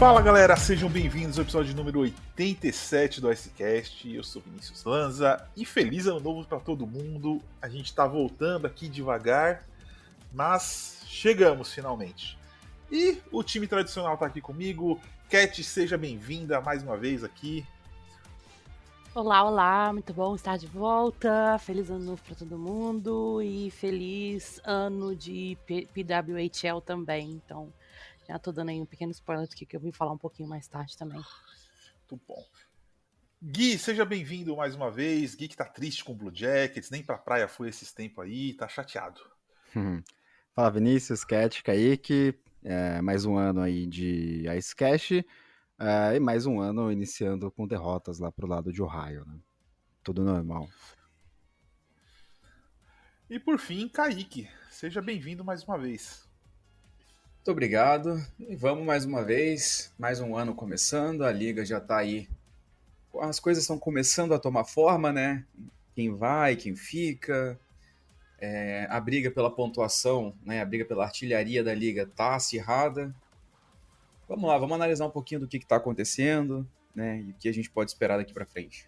Fala galera, sejam bem-vindos ao episódio número 87 do Icecast. Eu sou Vinícius Lanza e feliz ano novo para todo mundo. A gente tá voltando aqui devagar, mas chegamos finalmente. E o time tradicional tá aqui comigo. Cat, seja bem-vinda mais uma vez aqui. Olá, olá, muito bom estar de volta. Feliz ano novo para todo mundo e feliz ano de PWHL também. Então, já tô dando aí um pequeno spoiler do que eu vim falar um pouquinho mais tarde também. Muito bom. Gui, seja bem-vindo mais uma vez. Gui que tá triste com o Blue Jackets, nem pra praia foi esses tempos aí, tá chateado. Fala Vinícius, Cat, Kaique, é, mais um ano aí de Ice Cash é, e mais um ano iniciando com derrotas lá pro lado de Ohio, né? Tudo normal. E por fim, Kaique, seja bem-vindo mais uma vez. Muito obrigado. E vamos mais uma vez, mais um ano começando, a liga já está aí. As coisas estão começando a tomar forma, né? Quem vai, quem fica. É, a briga pela pontuação, né? A briga pela artilharia da liga tá acirrada. Vamos lá, vamos analisar um pouquinho do que está acontecendo, né? E o que a gente pode esperar daqui para frente.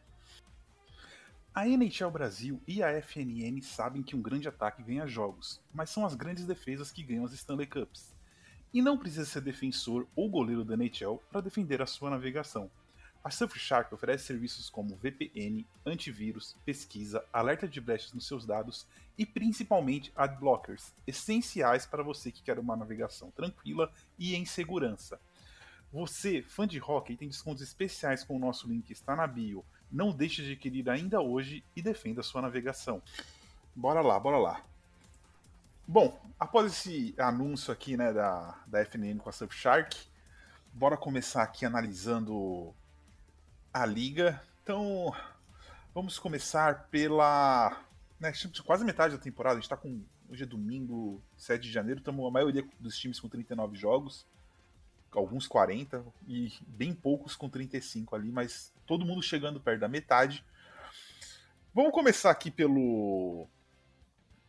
A NHL Brasil e a FNN sabem que um grande ataque ganha jogos, mas são as grandes defesas que ganham as Stanley Cups e não precisa ser defensor ou goleiro da NHL para defender a sua navegação. A Surfshark oferece serviços como VPN, antivírus, pesquisa, alerta de brechas nos seus dados e principalmente adblockers, essenciais para você que quer uma navegação tranquila e em segurança. Você, fã de hockey, tem descontos especiais com o nosso link que está na bio. Não deixe de adquirir ainda hoje e defenda a sua navegação. Bora lá, bora lá. Bom, após esse anúncio aqui né, da, da FNN com a Surfshark, bora começar aqui analisando a liga. Então, vamos começar pela. Né, quase metade da temporada, a gente está com. Hoje é domingo, 7 de janeiro, estamos a maioria dos times com 39 jogos, alguns 40 e bem poucos com 35 ali, mas todo mundo chegando perto da metade. Vamos começar aqui pelo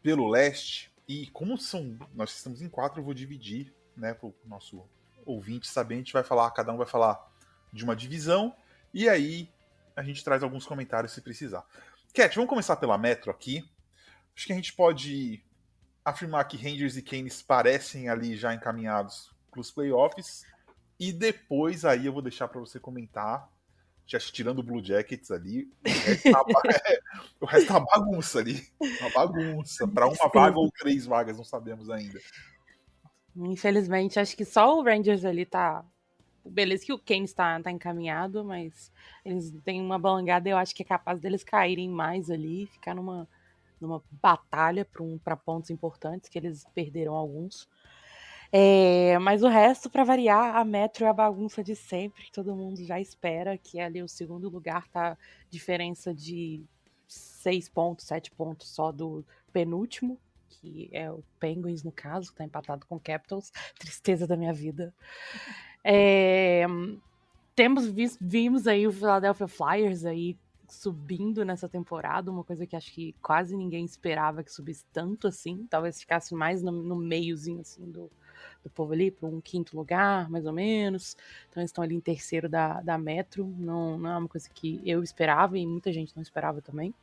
pelo leste. E como são, nós estamos em quatro, eu vou dividir, né, para o nosso ouvinte saber, a gente vai falar, cada um vai falar de uma divisão, e aí a gente traz alguns comentários se precisar. Cat, vamos começar pela Metro aqui. Acho que a gente pode afirmar que Rangers e Canes parecem ali já encaminhados para os playoffs, e depois aí eu vou deixar para você comentar já tirando o Blue Jackets ali, o resto, tá, é, o resto tá bagunça ali. Uma bagunça. Para uma vaga ou três vagas, não sabemos ainda. Infelizmente, acho que só o Rangers ali tá. Beleza que o Kane está tá encaminhado, mas eles têm uma balangada, eu acho que é capaz deles caírem mais ali, ficar numa, numa batalha para um, pontos importantes, que eles perderam alguns. É, mas o resto, para variar, a Metro é a bagunça de sempre, que todo mundo já espera, que ali o segundo lugar tá diferença de seis pontos, sete pontos só do penúltimo, que é o Penguins, no caso, que tá empatado com o Capitals. Tristeza da minha vida. É, temos visto, vimos aí o Philadelphia Flyers aí subindo nessa temporada, uma coisa que acho que quase ninguém esperava que subisse tanto assim, talvez ficasse mais no, no meiozinho assim do, do povo ali para um quinto lugar, mais ou menos. Então eles estão ali em terceiro da, da Metro. Não, não é uma coisa que eu esperava e muita gente não esperava também.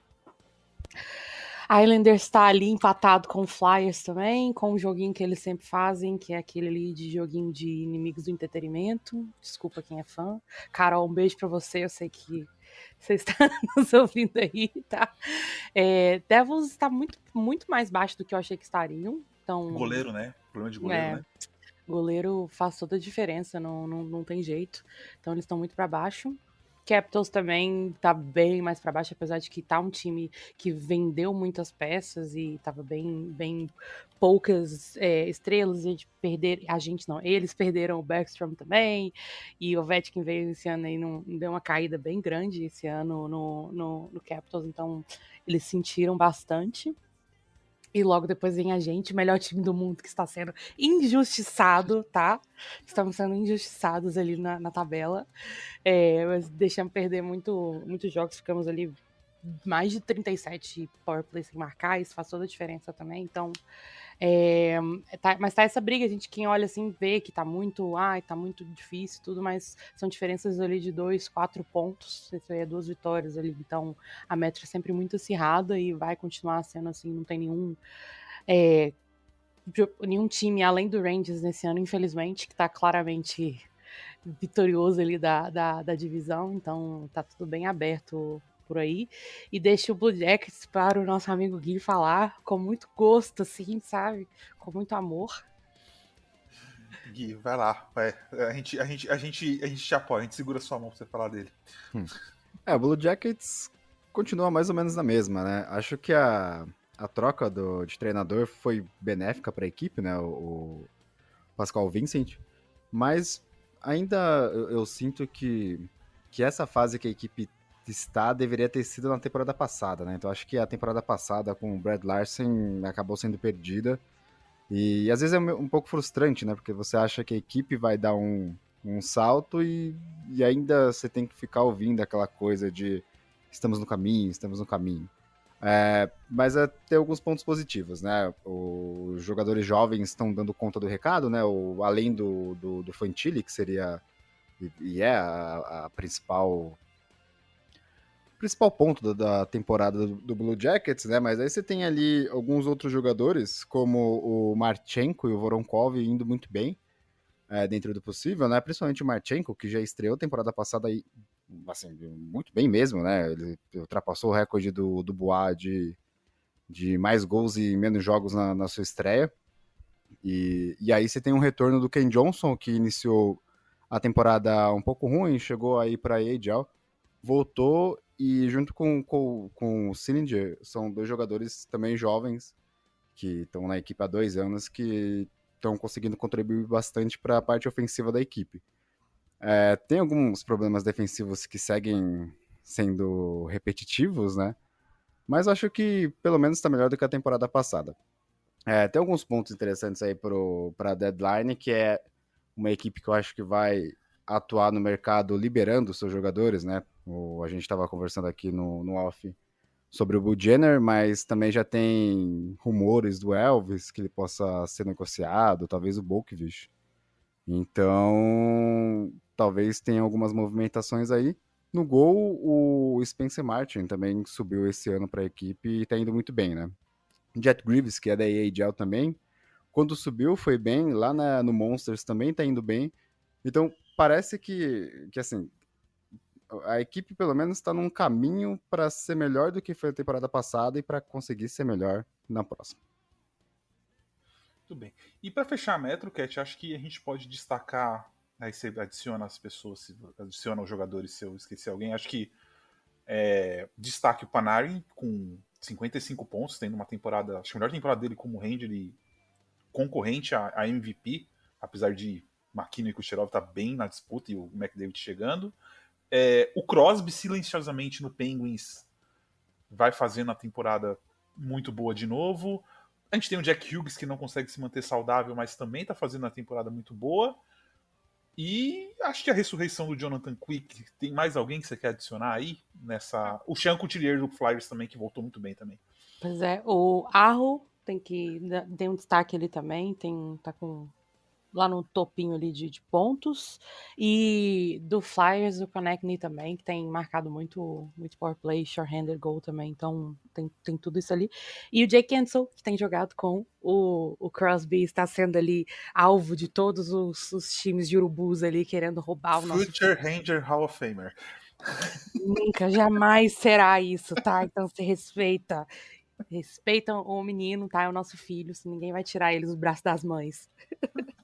Islanders está ali empatado com o Flyers também, com o joguinho que eles sempre fazem, que é aquele ali de joguinho de inimigos do entretenimento. Desculpa quem é fã. Carol, um beijo para você. Eu sei que você está nos ouvindo aí, tá? É, Devils está muito, muito mais baixo do que eu achei que estariam. Então, goleiro, né? Problema de goleiro, é, né? Goleiro faz toda a diferença, não, não, não tem jeito. Então eles estão muito para baixo. Capitals também tá bem mais para baixo, apesar de que tá um time que vendeu muitas peças e tava bem, bem poucas é, estrelas, a gente perder, a gente não, eles perderam o Backstrom também, e o Vetkin veio esse ano aí, não, deu uma caída bem grande esse ano no, no, no Capitals, então eles sentiram bastante. E logo depois vem a gente, melhor time do mundo, que está sendo injustiçado, tá? Estamos sendo injustiçados ali na, na tabela. É, mas deixamos perder muito, muitos jogos, ficamos ali mais de 37 power play sem marcar, isso faz toda a diferença também. Então, É, tá, mas tá essa briga, a gente quem olha assim vê que tá muito, ai, tá muito difícil tudo, mas são diferenças ali de dois, quatro pontos, isso aí é duas vitórias ali, então a meta é sempre muito acirrada e vai continuar sendo assim, não tem nenhum é, nenhum time além do Rangers nesse ano, infelizmente, que tá claramente vitorioso ali da, da, da divisão, então tá tudo bem aberto por aí. E deixo o Blue Jackets para o nosso amigo Gui falar com muito gosto, assim, sabe? Com muito amor. Gui, vai lá. Vai. A, gente, a, gente, a, gente, a gente te apoia, a gente segura sua mão pra você falar dele. Hum. É, o Blue Jackets continua mais ou menos na mesma, né? Acho que a, a troca do, de treinador foi benéfica para a equipe, né? O, o, Pascal Vincent. Mas ainda eu, eu, sinto que, que essa fase que a equipe está deveria ter sido na temporada passada, né? Então acho que a temporada passada com o Brad Larsen acabou sendo perdida. E às vezes é um pouco frustrante, né? Porque você acha que a equipe vai dar um, um salto e, e ainda você tem que ficar ouvindo aquela coisa de estamos no caminho, estamos no caminho. É, mas é, tem alguns pontos positivos, né? Os jogadores jovens estão dando conta do recado, né? O, além do, do, do Fantilli, que seria e, e é a, a, principal principal ponto da, da temporada do, do, Blue Jackets, né? Mas aí você tem ali alguns outros jogadores, como o Marchenko e o Voronkov indo muito bem é, dentro do possível, né? Principalmente o Marchenko, que já estreou temporada passada aí assim, muito bem mesmo, né? Ele ultrapassou o recorde do, do de, de mais gols e menos jogos na, na sua estreia. E, e aí você tem um retorno do Ken Johnson, que iniciou a temporada um pouco ruim, chegou aí para a voltou e junto com, com, com o Sillinger, são dois jogadores também jovens, que estão na equipe há dois anos, que estão conseguindo contribuir bastante para a parte ofensiva da equipe. É, tem alguns problemas defensivos que seguem sendo repetitivos, né? Mas acho que pelo menos está melhor do que a temporada passada. É, tem alguns pontos interessantes aí para a deadline, que é uma equipe que eu acho que vai atuar no mercado liberando seus jogadores, né? O, a gente estava conversando aqui no, no off sobre o Bull Jenner, mas também já tem rumores do Elvis que ele possa ser negociado, talvez o Bolkvich. Então, talvez tenha algumas movimentações aí. No gol, o Spencer Martin também subiu esse ano para a equipe e está indo muito bem, né? Jet Greaves, que é da AHL também, quando subiu foi bem, lá na, no Monsters também está indo bem. Então, parece que, que assim, a equipe pelo menos está num caminho para ser melhor do que foi a temporada passada e para conseguir ser melhor na próxima. Muito bem. E para fechar a Metro, Cat, acho que a gente pode destacar Aí você adiciona as pessoas, adiciona os jogadores se eu esqueci alguém. Acho que é, destaque o Panarin com 55 pontos, tendo uma temporada, acho que a melhor temporada dele como Ranger concorrente a, a MVP, apesar de McKinnon e Kucherov estar tá bem na disputa e o McDavid chegando. É, o Crosby silenciosamente no Penguins vai fazendo a temporada muito boa de novo. A gente tem o Jack Hughes que não consegue se manter saudável, mas também está fazendo uma temporada muito boa. E acho que a ressurreição do Jonathan Quick, tem mais alguém que você quer adicionar aí nessa. O Sean Couturier do Flyers também, que voltou muito bem também. Pois é, o Arro tem que. Tem um destaque ali também, tem, tá com lá no topinho ali de, de, pontos. E do Flyers, o Connectney também, que tem marcado muito, muito power play, short-handed goal também. Então tem, tem tudo isso ali. E o Jake Ansel, que tem jogado com o, o Crosby, está sendo ali alvo de todos os, os times de urubus ali, querendo roubar o nosso... Future Ranger Hall of Famer. Nunca, jamais será isso, tá? Então se respeita. Respeitam o menino, tá? É o nosso filho, ninguém vai tirar ele dos braços das mães.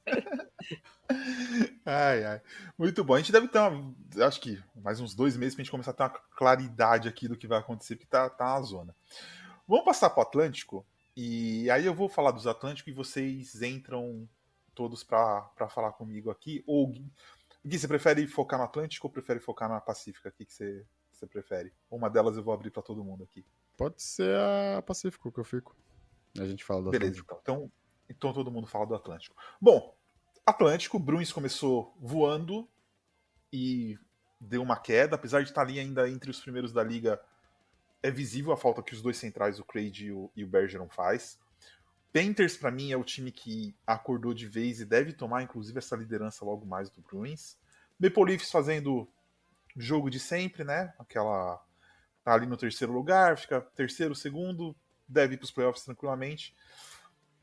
ai, ai. Muito bom. A gente deve ter, uma, acho que mais uns dois meses pra gente começar a ter uma claridade aqui do que vai acontecer, porque tá, tá na zona. Vamos passar pro Atlântico, e aí eu vou falar dos Atlânticos e vocês entram todos para falar comigo aqui. Ou, Gui, você prefere focar no Atlântico ou prefere focar na Pacífica? O que, que você, você prefere? Uma delas eu vou abrir para todo mundo aqui. Pode ser a Pacífico que eu fico. A gente fala do Beleza, Atlântico. então. Então todo mundo fala do Atlântico. Bom, Atlântico, Bruins começou voando e deu uma queda, apesar de estar ali ainda entre os primeiros da liga, é visível a falta que os dois centrais, o Craig e o, e o Bergeron faz. Panthers, para mim, é o time que acordou de vez e deve tomar, inclusive, essa liderança logo mais do Bruins. Maple Leafs fazendo jogo de sempre, né? Aquela. Tá ali no terceiro lugar, fica terceiro, segundo, deve ir para os playoffs tranquilamente.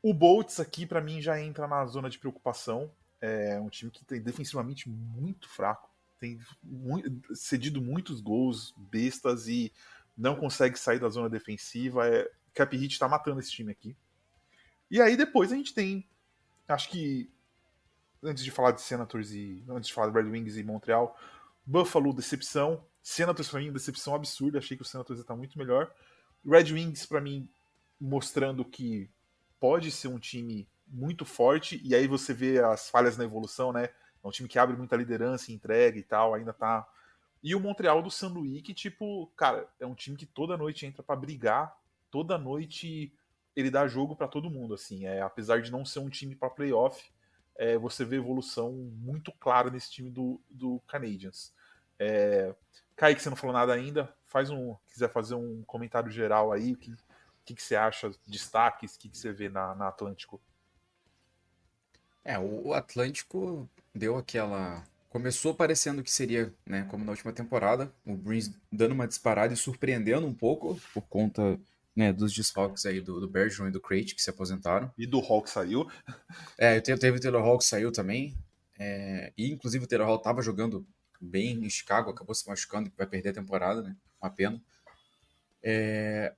O Bolts aqui, para mim, já entra na zona de preocupação. É um time que tem defensivamente muito fraco, tem muito, cedido muitos gols bestas e não consegue sair da zona defensiva. É, Cap Hit tá matando esse time aqui. E aí depois a gente tem, acho que antes de falar de Senators e antes de falar de Red Wings e Montreal, Buffalo decepção, Senators para mim decepção absurda, achei que o Senators ia estar muito melhor. Red Wings para mim mostrando que pode ser um time muito forte, e aí você vê as falhas na evolução, né? É um time que abre muita liderança, entrega e tal, ainda tá. E o Montreal do San que, tipo, cara, é um time que toda noite entra para brigar, toda noite ele dá jogo para todo mundo, assim. É, apesar de não ser um time para playoff, é, você vê evolução muito clara nesse time do, do Canadiens. É, Kaique, você não falou nada ainda, faz um. quiser fazer um comentário geral aí, o que, que, que você acha, destaques, o que, que você vê na, na Atlântico? É, o Atlântico deu aquela. Começou parecendo que seria, né, como na última temporada, o Bruins dando uma disparada e surpreendendo um pouco por conta né, dos desfalques aí do, do Bergeron e do Crate que se aposentaram. E do Hawk saiu. É, teve o Taylor que saiu também. É, e inclusive o Taylor Hall estava jogando bem em Chicago, acabou se machucando vai perder a temporada, né? Uma pena. É,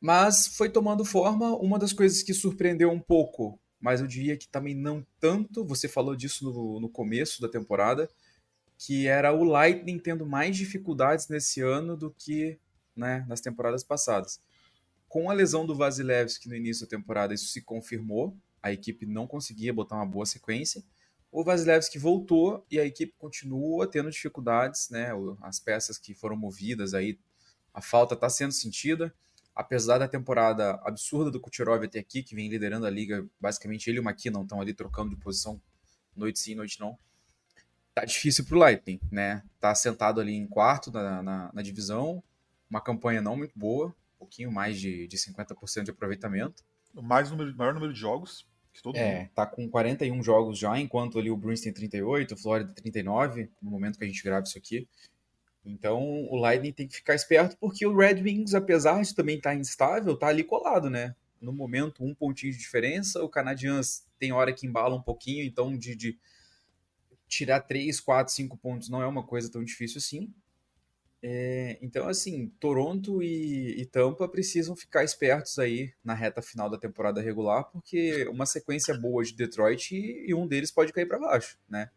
mas foi tomando forma. Uma das coisas que surpreendeu um pouco, mas eu diria que também não tanto, você falou disso no, no começo da temporada, que era o Lightning tendo mais dificuldades nesse ano do que né, nas temporadas passadas. Com a lesão do Vasilevski no início da temporada, isso se confirmou. A equipe não conseguia botar uma boa sequência. O Vasilevski voltou e a equipe continua tendo dificuldades, né? As peças que foram movidas aí, a falta está sendo sentida apesar da temporada absurda do Kucherov até aqui, que vem liderando a liga, basicamente ele e o McKinnon estão ali trocando de posição noite sim, noite não. Tá difícil pro Lightning, né? Tá sentado ali em quarto na, na, na divisão, uma campanha não muito boa, um pouquinho mais de, de 50% de aproveitamento. Mais número, maior número de jogos todo é, mundo. tá com 41 jogos já, enquanto ali o Bruins tem 38, o Florida 39, no momento que a gente grava isso aqui. Então o Lightning tem que ficar esperto porque o Red Wings, apesar de também estar tá instável, tá ali colado, né? No momento, um pontinho de diferença. O Canadiens tem hora que embala um pouquinho, então de, de tirar 3, 4, 5 pontos não é uma coisa tão difícil assim. É, então, assim, Toronto e, e, Tampa precisam ficar espertos aí na reta final da temporada regular, porque uma sequência boa de Detroit e, e um deles pode cair para baixo, né?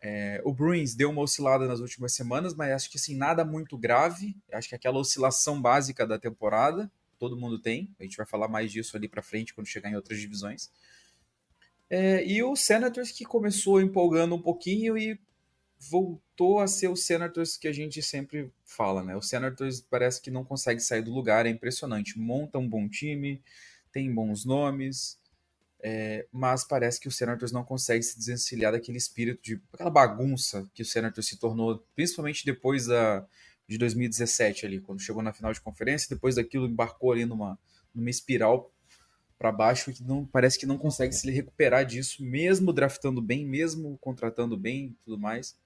É, o Bruins deu uma oscilada nas últimas semanas, mas acho que assim, nada muito grave. Acho que aquela oscilação básica da temporada, todo mundo tem. A gente vai falar mais disso ali para frente quando chegar em outras divisões. É, e o Senators que começou empolgando um pouquinho e voltou a ser o Senators que a gente sempre fala, né? O Senators parece que não consegue sair do lugar, é impressionante. Monta um bom time, tem bons nomes, é, mas parece que o Senators não consegue se desencilhar daquele espírito de aquela bagunça que o Senators se tornou, principalmente depois da, de 2017 ali, quando chegou na final de conferência, depois daquilo embarcou ali numa, numa espiral para baixo que não parece que não consegue se recuperar disso, mesmo draftando bem, mesmo contratando bem tudo mais.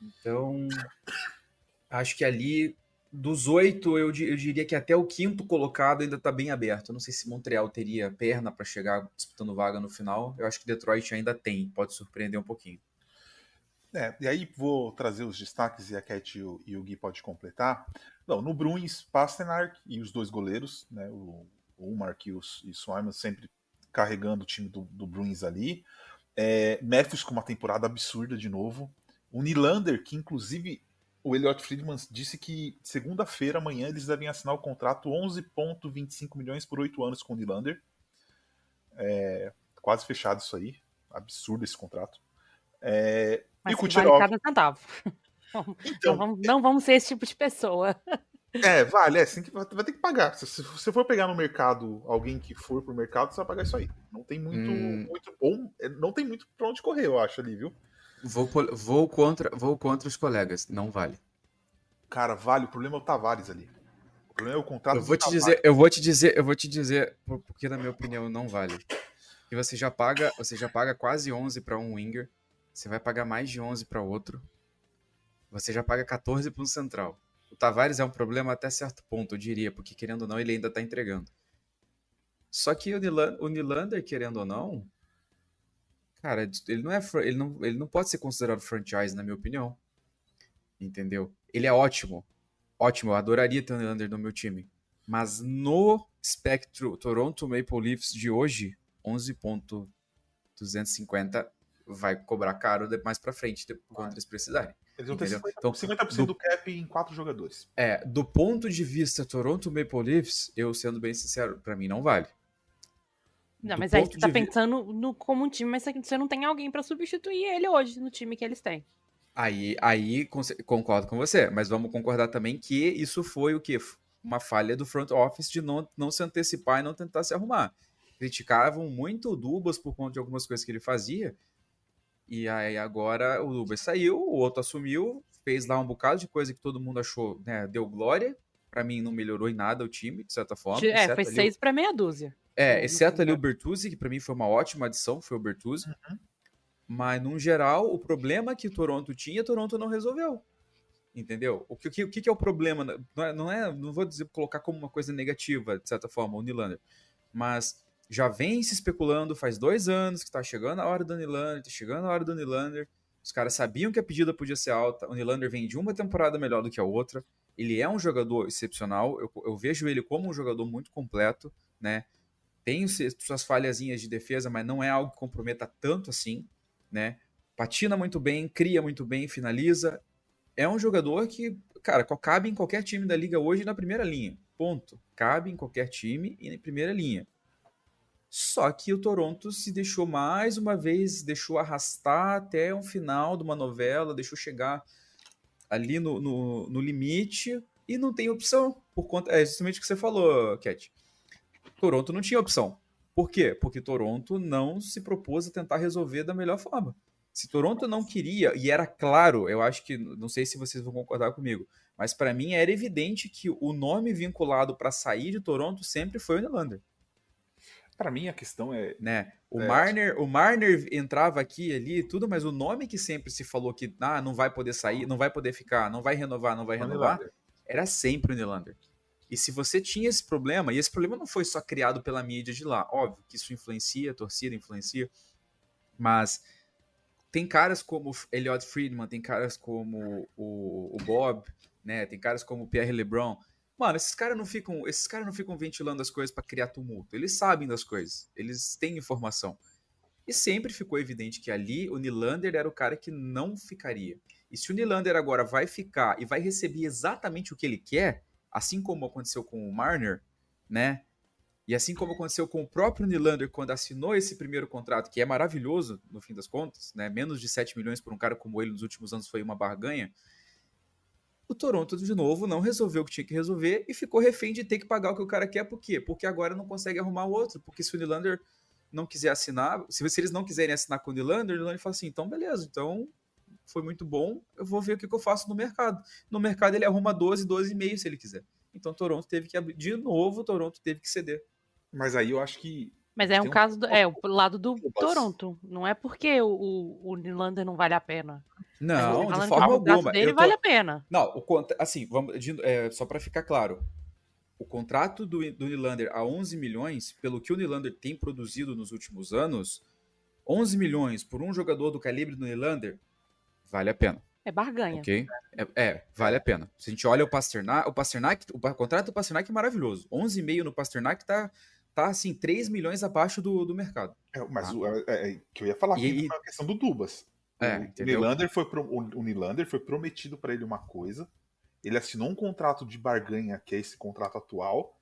Então, acho que ali dos oito, eu, eu, diria que até o quinto colocado ainda está bem aberto. Eu não sei se Montreal teria perna para chegar disputando vaga no final. Eu acho que Detroit ainda tem, pode surpreender um pouquinho. É, e aí vou trazer os destaques e a Cat e o, e o Gui pode completar. Não, no Bruins, Pasternak e os dois goleiros, né, o, o Mark e o, e o sempre carregando o time do, do Bruins ali. É, Memphis com uma temporada absurda de novo. O Nylander, que inclusive o Elliot Friedman disse que segunda-feira, amanhã, eles devem assinar o contrato 11,25 milhões por oito anos com o Nylander. É, quase fechado isso aí. Absurdo esse contrato. É, Mas e o Kucherov... vale cada centavo. Então, não, vamos, não vamos ser esse tipo de pessoa. É, vale, é, assim que vai ter que pagar. Se você for pegar no mercado alguém que for pro mercado, você vai pagar isso aí. Não tem muito, hum. muito bom, é, não tem muito pra onde correr, eu acho ali, viu? Vou, vou, contra, vou contra os colegas, não vale. Cara, vale, o problema é o Tavares ali. problema é o contrato Eu vou do te Tavares. dizer, eu vou te dizer, eu vou te dizer, por- porque na minha opinião não vale. E você já paga, você já paga quase 11 para um winger, você vai pagar mais de 11 para outro. Você já paga 14 para um central. O Tavares é um problema até certo ponto, eu diria, porque querendo ou não, ele ainda tá entregando. Só que o, Nilan- o Nylander, querendo ou não, cara, ele não é, ele não, ele não pode ser considerado franchise, na minha opinião. Entendeu? Ele é ótimo. Ótimo, eu adoraria ter o Nylander no meu time. Mas no espectro Toronto Maple Leafs de hoje, 11.250 vai cobrar caro mais pra frente, quando eles precisarem. Eles vão ter Entendeu? 50%, Então, 50% do- do cap em quatro jogadores. É, do ponto de vista Toronto Maple Leafs, eu sendo bem sincero, pra mim não vale. Não, mas aí você tá de vi- pensando no, como um time, mas você não tem alguém pra substituir ele hoje no time que eles têm. Aí, aí concordo com você, mas vamos concordar também que isso foi o quê? Uma falha do front office de não, não se antecipar e não tentar se arrumar. Criticavam muito o Dubas por conta de algumas coisas que ele fazia. E aí agora o Dubas saiu, o outro assumiu, fez lá um bocado de coisa que todo mundo achou, né? Deu glória. Pra mim não melhorou em nada o time, de certa forma. É, foi ali seis pra meia dúzia. É, exceto ali o. Bertuzzi, que pra mim foi uma ótima adição, foi o Bertuzzi. Uhum. Mas, no geral, o problema que Toronto tinha, Toronto não resolveu. Entendeu? O que, o que, o que é o problema? Não, é, não, é- não vou dizer colocar como uma coisa negativa, de certa forma, o Nylander. Mas já vem se especulando faz dois anos que tá chegando a hora do Nylander, tá chegando a hora do Nylander. Os caras sabiam que a pedida podia ser alta. O Nylander vem de uma temporada melhor do que a outra. Ele é um jogador excepcional. Eu, eu vejo ele como um jogador muito completo, né? Tem suas falhazinhas de defesa, mas não é algo que comprometa tanto assim, né? Patina muito bem, cria muito bem, finaliza. É um jogador que, cara, cabe em qualquer time da liga hoje na primeira linha. Ponto. Cabe em qualquer time e na primeira linha. Só que o Toronto se deixou mais uma vez, deixou arrastar até um final de uma novela, deixou chegar ali no, no, no limite e não tem opção. Por conta. É justamente o que você falou, Cat. Toronto não tinha opção. Por quê? Porque Toronto não se propôs a tentar resolver da melhor forma. Se Toronto não queria, e era claro, eu acho que, não sei se vocês vão concordar comigo, mas para mim era evidente que o nome vinculado para sair de Toronto sempre foi o Nylander, Pra mim, a questão é. né? O É. Marner, o Marner entrava aqui e ali e tudo, mas o nome que sempre se falou que ah, não vai poder sair, não vai poder ficar, não vai renovar, não vai o renovar, Nylander. era sempre o Nylander. E se você tinha esse problema, e esse problema não foi só criado pela mídia de lá, óbvio que isso influencia, a torcida influencia, mas tem caras como Elliot Friedman, tem caras como o, o Bob, né? Tem caras como o Pierre LeBron. Mano, esses caras não ficam, esses caras não ficam ventilando as coisas para criar tumulto. Eles sabem das coisas, eles têm informação. E sempre ficou evidente que ali o Nylander era o cara que não ficaria. E se o Nylander agora vai ficar e vai receber exatamente o que ele quer, assim como aconteceu com o Marner, né? E assim como aconteceu com o próprio Nylander quando assinou esse primeiro contrato, que é maravilhoso no fim das contas, né? Menos de 7 milhões por um cara como ele nos últimos anos foi uma barganha. O Toronto, de novo, não resolveu o que tinha que resolver e ficou refém de ter que pagar o que o cara quer. Por quê? Porque agora não consegue arrumar outro. Porque se o Nylander não quiser assinar, se, se eles não quiserem assinar com o Nylander, o Nylander fala assim: então beleza, então foi muito bom, eu vou ver o que, que eu faço no mercado. No mercado ele arruma 12, 12,5 se ele quiser. Então Toronto teve que abrir. De novo, Toronto teve que ceder. Mas aí eu acho que. Mas é um um- caso do, é o lado do. Toronto. Não é porque o, o, o Nylander não vale a pena. Não, de forma o contrato alguma. dele Eu tô- vale a pena. Não, o contra... assim, vamos de- é, só para ficar claro. O contrato do, do Nylander a 11 milhões, pelo que o Nylander tem produzido nos últimos anos, 11 milhões por um jogador do calibre do Nylander, vale a pena, É barganha. ok? É, é, vale a pena. Se a gente olha o Pasternak, o Pasternak, o contrato do Pasternak é maravilhoso. 11,5 no Pasternak tá, tá assim, 3 milhões abaixo do, do mercado. É, mas Ah. o, é, é, que eu ia falar aqui e- é a questão do Dubas. É, o? Nylander foi pro- o, Nylander foi prometido para ele uma coisa. Ele assinou um contrato de barganha, que é esse contrato atual.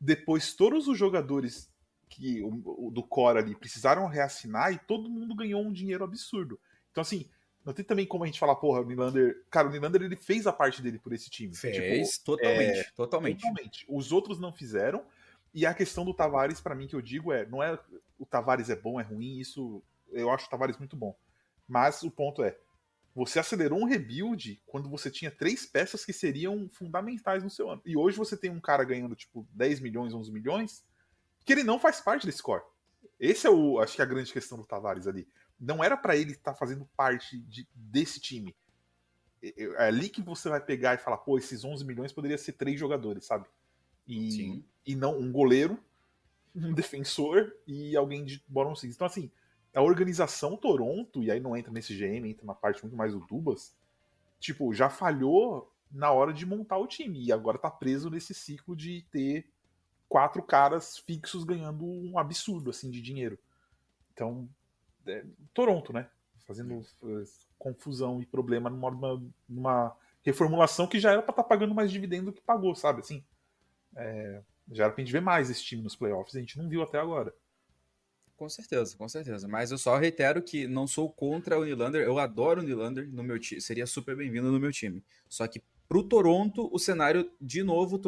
Depois, todos os jogadores que o, o do Core ali precisaram reassinar e todo mundo ganhou um dinheiro absurdo. Então, assim, não tem também como a gente falar, porra, o Nylander. Cara, o Nylander ele fez a parte dele por esse time. Fez Tipo, totalmente, totalmente. Totalmente. Os outros não fizeram. E a questão do Tavares, pra mim, que eu digo é: não é o Tavares é bom, é ruim, isso. Eu acho o Tavares muito bom. Mas o ponto é: Você acelerou um rebuild quando você tinha três peças que seriam fundamentais no seu ano. E hoje você tem um cara ganhando, tipo, 10 milhões, 11 milhões, que ele não faz parte desse core. Esse é o, acho que é a grande questão do Tavares ali. Não era para ele estar tá fazendo parte de, desse time. É ali que você vai pegar e falar, pô, esses 11 milhões poderia ser três jogadores, sabe? E, Sim. e não um goleiro, um defensor e alguém de bottom six. Então, assim, a organização Toronto, e aí não entra nesse GM, entra na parte muito mais do Dubas, tipo, já falhou na hora de montar o time. E agora tá preso nesse ciclo de ter quatro caras fixos ganhando um absurdo, assim, de dinheiro. Então, é, Toronto, né? Fazendo uh, confusão e problema numa, numa reformulação que já era pra estar tá pagando mais dividendo do que pagou, sabe? Assim, é, já era pra gente ver mais esse time nos playoffs, a gente não viu até agora. Com certeza, com certeza. Mas eu só reitero que não sou contra o Nylander. Eu adoro o Nylander no meu time. Seria super bem-vindo no meu time. Só que pro Toronto, o cenário, de novo,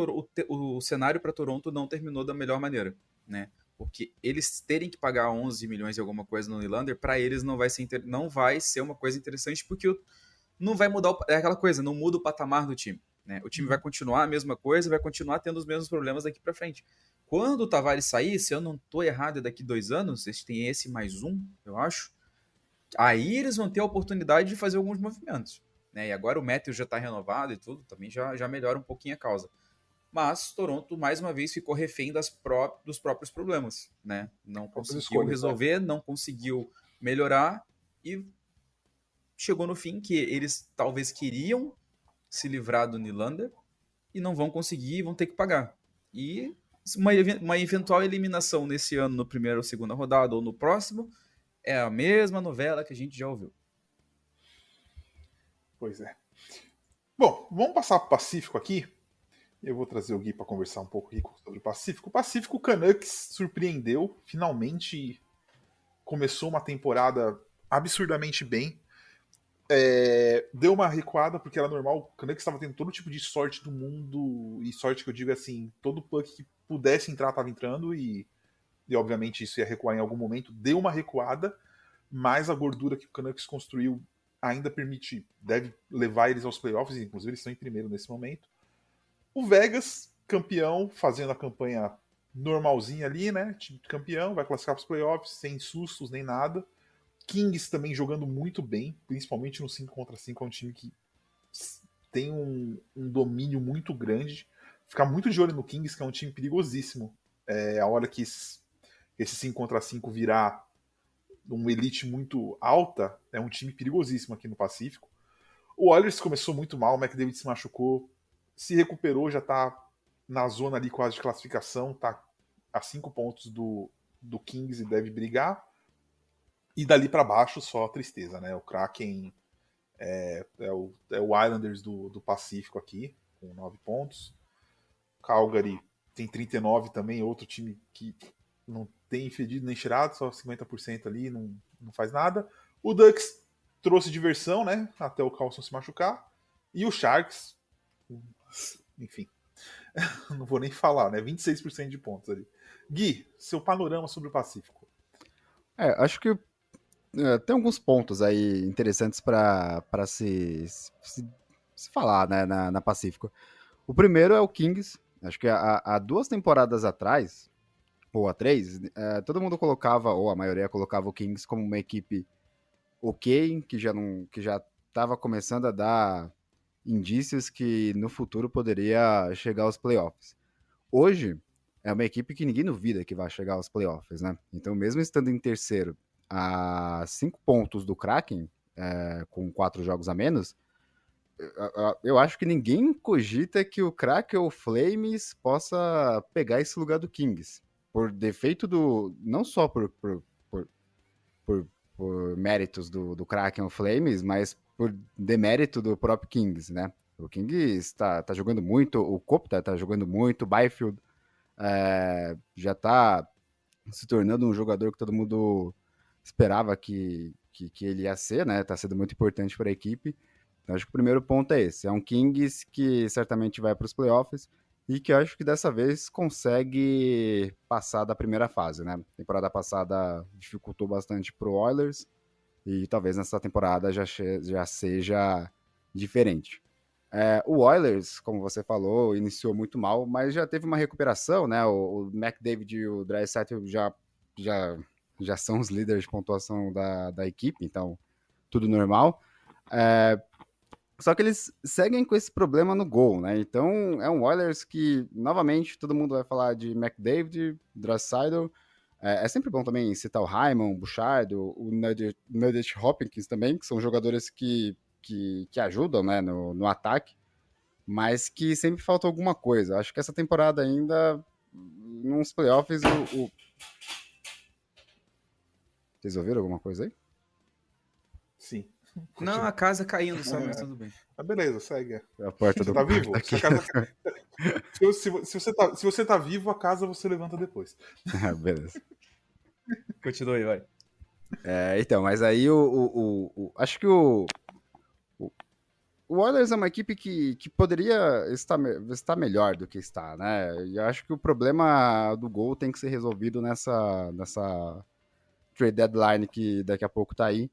o, o cenário para Toronto não terminou da melhor maneira, né? Porque eles terem que pagar 11 milhões e alguma coisa no Nylander, para eles não vai, ser não vai ser uma coisa interessante, porque não vai mudar. O... É aquela coisa, não muda o patamar do time. Né? O time vai uhum. continuar a mesma coisa, vai continuar tendo os mesmos problemas daqui para frente. Quando o Tavares sair, se eu não tô errado, é daqui dois anos, eles têm esse mais um, eu acho. Aí eles vão ter a oportunidade de fazer alguns movimentos. Né? E agora o Matthews já está renovado e tudo, também já, já melhora um pouquinho a causa. Mas Toronto, mais uma vez, ficou refém pró dos próprios problemas. Né? Não conseguiu né? resolver, não conseguiu melhorar e chegou no fim que eles talvez queriam se livrar do Nylander e não vão conseguir e vão ter que pagar. E uma, uma eventual eliminação nesse ano, no primeiro ou segunda rodada, ou no próximo, é a mesma novela que a gente já ouviu. Pois é. Bom, vamos passar para o Pacífico aqui. Eu vou trazer o Gui para conversar um pouco sobre o Pacífico. O Pacífico Canucks surpreendeu, finalmente começou uma temporada absurdamente bem. É, deu uma recuada porque era normal. O Canucks estava tendo todo tipo de sorte do mundo, e sorte que eu digo assim: todo puck que pudesse entrar estava entrando, e, e obviamente isso ia recuar em algum momento. Deu uma recuada, mas a gordura que o Canucks construiu ainda permite, deve levar eles aos playoffs, inclusive eles estão em primeiro nesse momento. O Vegas, campeão, fazendo a campanha normalzinha ali, né? Time campeão, vai classificar para os playoffs, sem sustos nem nada. Kings também jogando muito bem, principalmente no 5 contra 5, é um time que tem um, um, domínio muito grande. Ficar muito de olho no Kings, que é um time perigosíssimo. É, a hora que esse, esse 5 contra 5 virar um elite muito alta, é um time perigosíssimo aqui no Pacífico. O Oilers começou muito mal, o McDavid se machucou, se recuperou, já tá na zona ali quase de classificação, tá a 5 pontos do, do Kings e deve brigar. E dali para baixo só tristeza, né? O Kraken é, é, o, é o Islanders do, do Pacífico aqui, com 9 pontos. Calgary tem 39 também, outro time que não tem fedido nem cheirado, só 50% ali, não, não faz nada. O Ducks trouxe diversão, né? Até o Carlson se machucar. E o Sharks, enfim, não vou nem falar, né? 26% de pontos ali. Gui, seu panorama sobre o Pacífico. É, acho que é, tem alguns pontos aí interessantes para se, se, se, falar né, na, na, Pacífico. O primeiro é o Kings. Acho que há, duas temporadas atrás, ou há três, é, todo mundo colocava, ou a maioria colocava o Kings como uma equipe ok, que já não que já estava começando a dar indícios que no futuro poderia chegar aos playoffs. Hoje é uma equipe que ninguém duvida que vai chegar aos playoffs, né? Então, mesmo estando em terceiro a cinco pontos do Kraken, é, com quatro jogos a menos, eu acho que ninguém cogita que o Kraken ou Flames possa pegar esse lugar do Kings. Por defeito do. Não só por, por, por, por, por méritos do, do Kraken ou Flames, mas por demérito do próprio Kings, né? O Kings está tá jogando muito, o Kopta está jogando muito, o Byfield é, já está se tornando um jogador que todo mundo esperava que, que, que ele ia ser, né? Tá sendo muito importante para a equipe. Então, acho que o primeiro ponto é esse. É um Kings que certamente vai para os playoffs e que acho que dessa vez consegue passar da primeira fase, né? Temporada passada dificultou bastante para o Oilers E talvez nessa temporada já, já seja diferente. É, o Oilers, como você falou, iniciou muito mal, mas já teve uma recuperação, né? O, o McDavid e o Drysdale já, já, já são os líderes de pontuação da, da equipe, então tudo normal. É, só que eles seguem com esse problema no gol, né? Então é um Oilers que, novamente, todo mundo vai falar de McDavid, Drysdale. É, é sempre bom também citar o Hyman, o Bouchard, o, o Nugget Hopkins também, que são jogadores que que, que ajudam né, no, no ataque, mas que sempre falta alguma coisa. Acho que essa temporada ainda, nos playoffs, o, o... Vocês ouviram alguma coisa aí? Sim. Não, a casa caindo só, mas tudo bem. Ah, beleza, segue. A porta você do tá vivo? Se, casa... se, se, se, você tá, se você tá vivo, a casa você levanta depois. Ah, beleza. Continue, vai. É, então, mas aí o, o, o, acho que o, o Oilers é uma equipe que, que poderia estar, estar melhor do que está, né? E eu acho que o problema do gol tem que ser resolvido nessa, nessa trade deadline que daqui a pouco tá aí,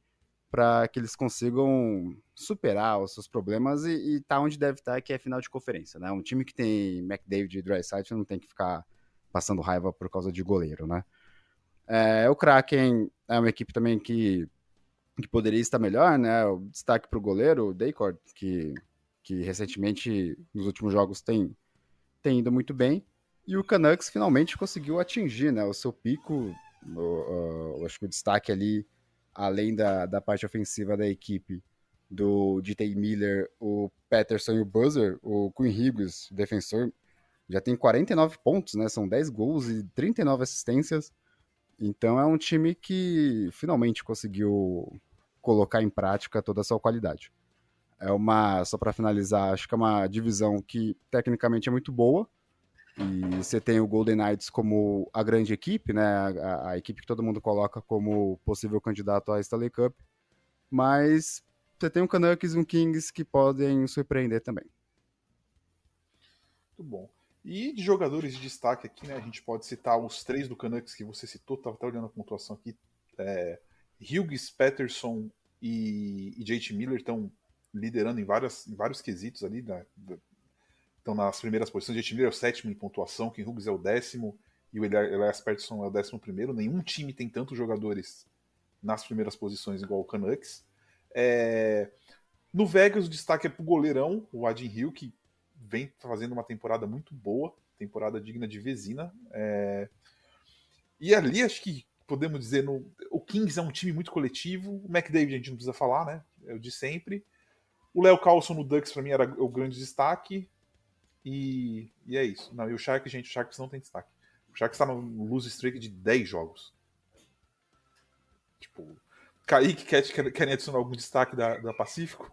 para que eles consigam superar os seus problemas e, e tá onde deve estar, tá, que é final de conferência, né? Um time que tem McDavid e Drysdale não tem que ficar passando raiva por causa de goleiro, né? É, o Kraken é uma equipe também que que poderia estar melhor, né? O destaque para o goleiro, o Daycord, que, que recentemente, nos últimos jogos, tem, tem ido muito bem. E o Canucks finalmente conseguiu atingir né, o seu pico. O, o, acho que o destaque ali, além da, da parte ofensiva da equipe, do D.T. Miller, o Peterson e o Buzzer, o Quinn Hughes, defensor, já tem 49 pontos, né? São 10 gols e 39 assistências. Então é um time que finalmente conseguiu colocar em prática toda a sua qualidade. É uma, só para finalizar, acho que é uma divisão que tecnicamente é muito boa. E você tem o Golden Knights como a grande equipe, né? A, a equipe que todo mundo coloca como possível candidato à Stanley Cup. Mas você tem um Canucks e um Kings que podem surpreender também. Muito bom. E de jogadores de destaque aqui, né? A gente pode citar os três do Canucks que você citou, estava até olhando a pontuação aqui. É, Hughes, Patterson e, e JT Miller estão liderando em, várias, em vários quesitos ali. Né? Estão nas primeiras posições. JT Miller é o sétimo em pontuação, Ken Hughes é o décimo e o Elias Patterson é o décimo primeiro. Nenhum time tem tantos jogadores nas primeiras posições igual o Canucks. É... No Vegas, o destaque é pro goleirão, o Adin Hill, que vem fazendo uma temporada muito boa, temporada digna de Vezina. É... E ali, acho que podemos dizer, no, o Kings é um time muito coletivo. O McDavid a gente não precisa falar, né? É o de sempre. O Léo Carlson no Ducks para mim era o grande destaque. E, e, é isso. Não, e o Sharks, gente, o Sharks não tem destaque. O Sharks está no lose streak de 10 jogos. Tipo, Kaique, quer, quer, querem adicionar algum destaque da, da Pacífico?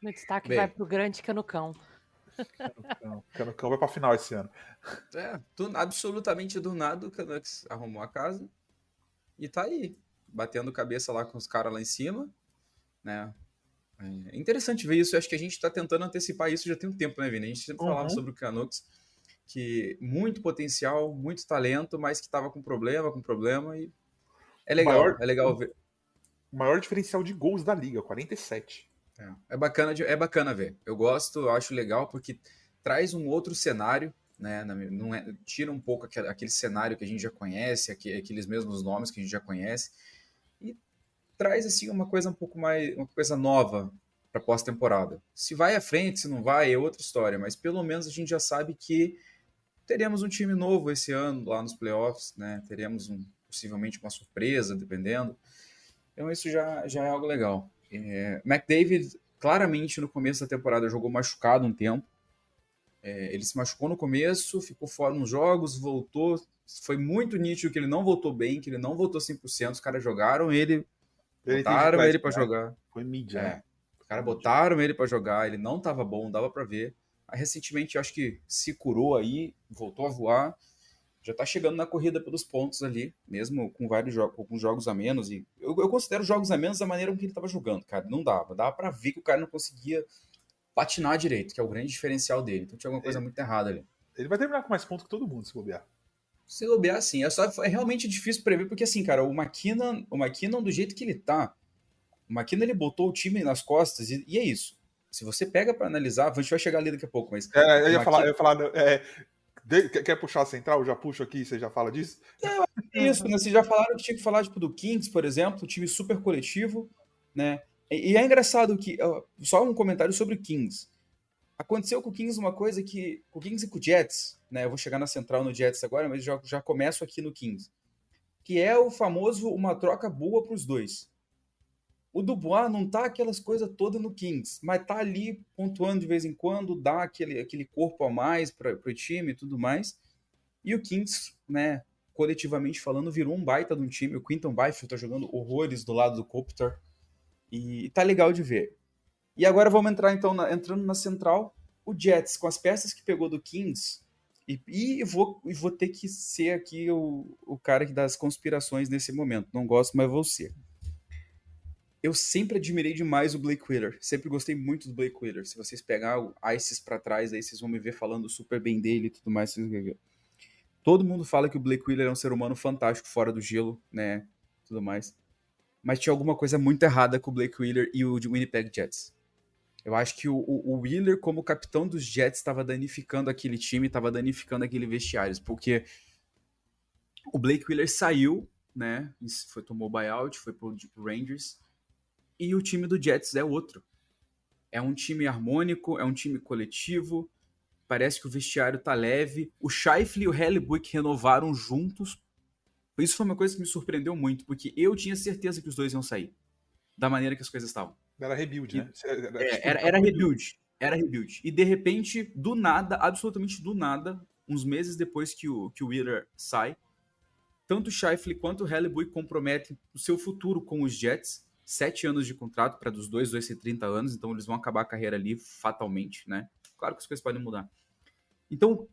Meu destaque Bem. vai pro grande Canucão. Canucão. Canucão vai pra final esse ano. É, do, absolutamente do nada o Canucks arrumou a casa e tá aí, batendo cabeça lá com os caras lá em cima, né? É interessante ver isso, eu acho que a gente tá tentando antecipar isso já tem um tempo, né, Vini? A gente sempre uhum. falava sobre o Canucks, que muito potencial, muito talento, mas que tava com problema, com problema e é legal, maior, é legal ver. O maior diferencial de gols da liga, 47. É, é, bacana, de, é bacana ver. Eu gosto, eu acho legal porque traz um outro cenário, né? Não é, tira um pouco aquele, aquele cenário que a gente já conhece, aqueles mesmos nomes que a gente já conhece traz assim uma coisa um pouco mais, uma coisa nova para pós-temporada. Se vai à frente, se não vai, é outra história, mas pelo menos a gente já sabe que teremos um time novo esse ano lá nos playoffs, né? Teremos um, possivelmente uma surpresa, dependendo. Então isso já, já é algo legal. É, McDavid, claramente, no começo da temporada, jogou machucado um tempo. É, ele se machucou no começo, ficou fora nos jogos, voltou. Foi muito nítido que ele não voltou bem, que ele não voltou 100%. Os caras jogaram ele botaram ele para jogar. Foi mídia. É, né? Os caras botaram ele para jogar, ele não tava bom, dava para ver. Aí, recentemente, acho que se curou aí, voltou a voar já tá chegando na corrida pelos pontos ali, mesmo com vários jogos, com jogos a menos. E eu, eu considero jogos a menos da maneira que ele tava jogando, cara. Não dava. Dava para ver que o cara não conseguia patinar direito, que é o grande diferencial dele. Então tinha alguma coisa ele, muito errada ali. Ele vai terminar com mais pontos que todo mundo, se bobear. Se bobear, sim. É, só, é realmente difícil prever, porque assim, cara, o McKinnon, o McKinnon, do jeito que ele tá, o McKinnon ele botou o time nas costas e, e é isso. Se você pega para analisar, a gente vai chegar ali daqui a pouco, mas. É, eu ia McKinnon... falar, eu ia falar é, de, quer puxar a central? Eu já puxo aqui, você já fala disso? É, isso, né? Vocês já falaram que tinha que falar tipo, do Kings, por exemplo, time super coletivo, né? E, e é engraçado que. Só um comentário sobre o Kings. Aconteceu com o Kings uma coisa que. Com o Kings e com o Jets, né? Eu vou chegar na central no Jets agora, mas já, já começo aqui no Kings. Que é o famoso uma troca boa para os dois. O Dubois não tá aquelas coisas todas no Kings, mas tá ali pontuando de vez em quando, dá aquele, aquele corpo a mais para o time e tudo mais. E o Kings, né, coletivamente falando, virou um baita de um time. O Quinton Byfield tá jogando horrores do lado do Kopitar. E tá legal de ver. E agora vamos entrar então na, entrando na central. O Jets, com as peças que pegou do Kings, e, e vou, e vou ter que ser aqui o, o cara que dá as conspirações nesse momento. Não gosto, mas vou ser eu sempre admirei demais o Blake Wheeler. Sempre gostei muito do Blake Wheeler. Se vocês pegar o Isis para trás, aí vocês vão me ver falando super bem dele e tudo mais. Todo mundo fala que o Blake Wheeler é um ser humano fantástico fora do gelo, né? Tudo mais. Mas tinha alguma coisa muito errada com o Blake Wheeler e o Winnipeg Jets. Eu acho que o, o, Wheeler, como capitão dos Jets, estava danificando aquele time, estava danificando aquele vestiário. Porque o Blake Wheeler saiu, né? Foi, tomou buyout, foi pro, pro Rangers e o time do Jets é outro. É um time harmônico, é um time coletivo. Parece que o vestiário tá leve. O Scheifele e o Hellebuck renovaram juntos. Isso foi uma coisa que me surpreendeu muito, porque eu tinha certeza que os dois iam sair. Da maneira que as coisas estavam. Era rebuild, né? Era, é, era, era rebuild. Era rebuild. E de repente, do nada, absolutamente do nada, uns meses depois que o, que o Wheeler sai, tanto o Scheifele quanto o Hellebuck comprometem o seu futuro com os Jets sete anos de contrato para dos dois, dois ser 30 anos, então eles vão acabar a carreira ali fatalmente, né? Claro que as coisas podem mudar. Então,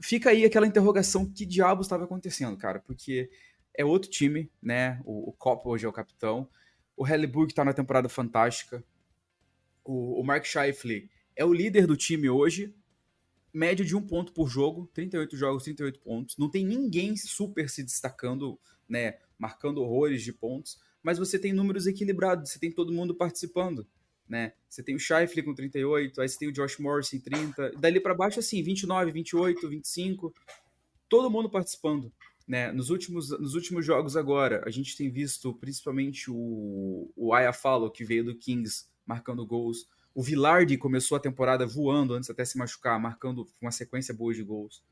fica aí aquela interrogação: que diabos estava acontecendo, cara? Porque é outro time, né? O, o Copa hoje é o capitão. O Helleburg está na temporada fantástica. O, o Mark Scheifele é o líder do time hoje. Média de um ponto por jogo, 38 jogos, 38 pontos. Não tem ninguém super se destacando, né? Marcando horrores de pontos mas você tem números equilibrados, você tem todo mundo participando, né? Você tem o Scheifele com 38, aí você tem o Josh Morrison 30, dali para baixo assim, 29, 28, 25, todo mundo participando, né? Nos últimos, nos últimos jogos agora, a gente tem visto principalmente o, o Ayafalo, que veio do Kings, marcando gols. O Villardi começou a temporada voando antes até se machucar, marcando uma sequência boa de gols.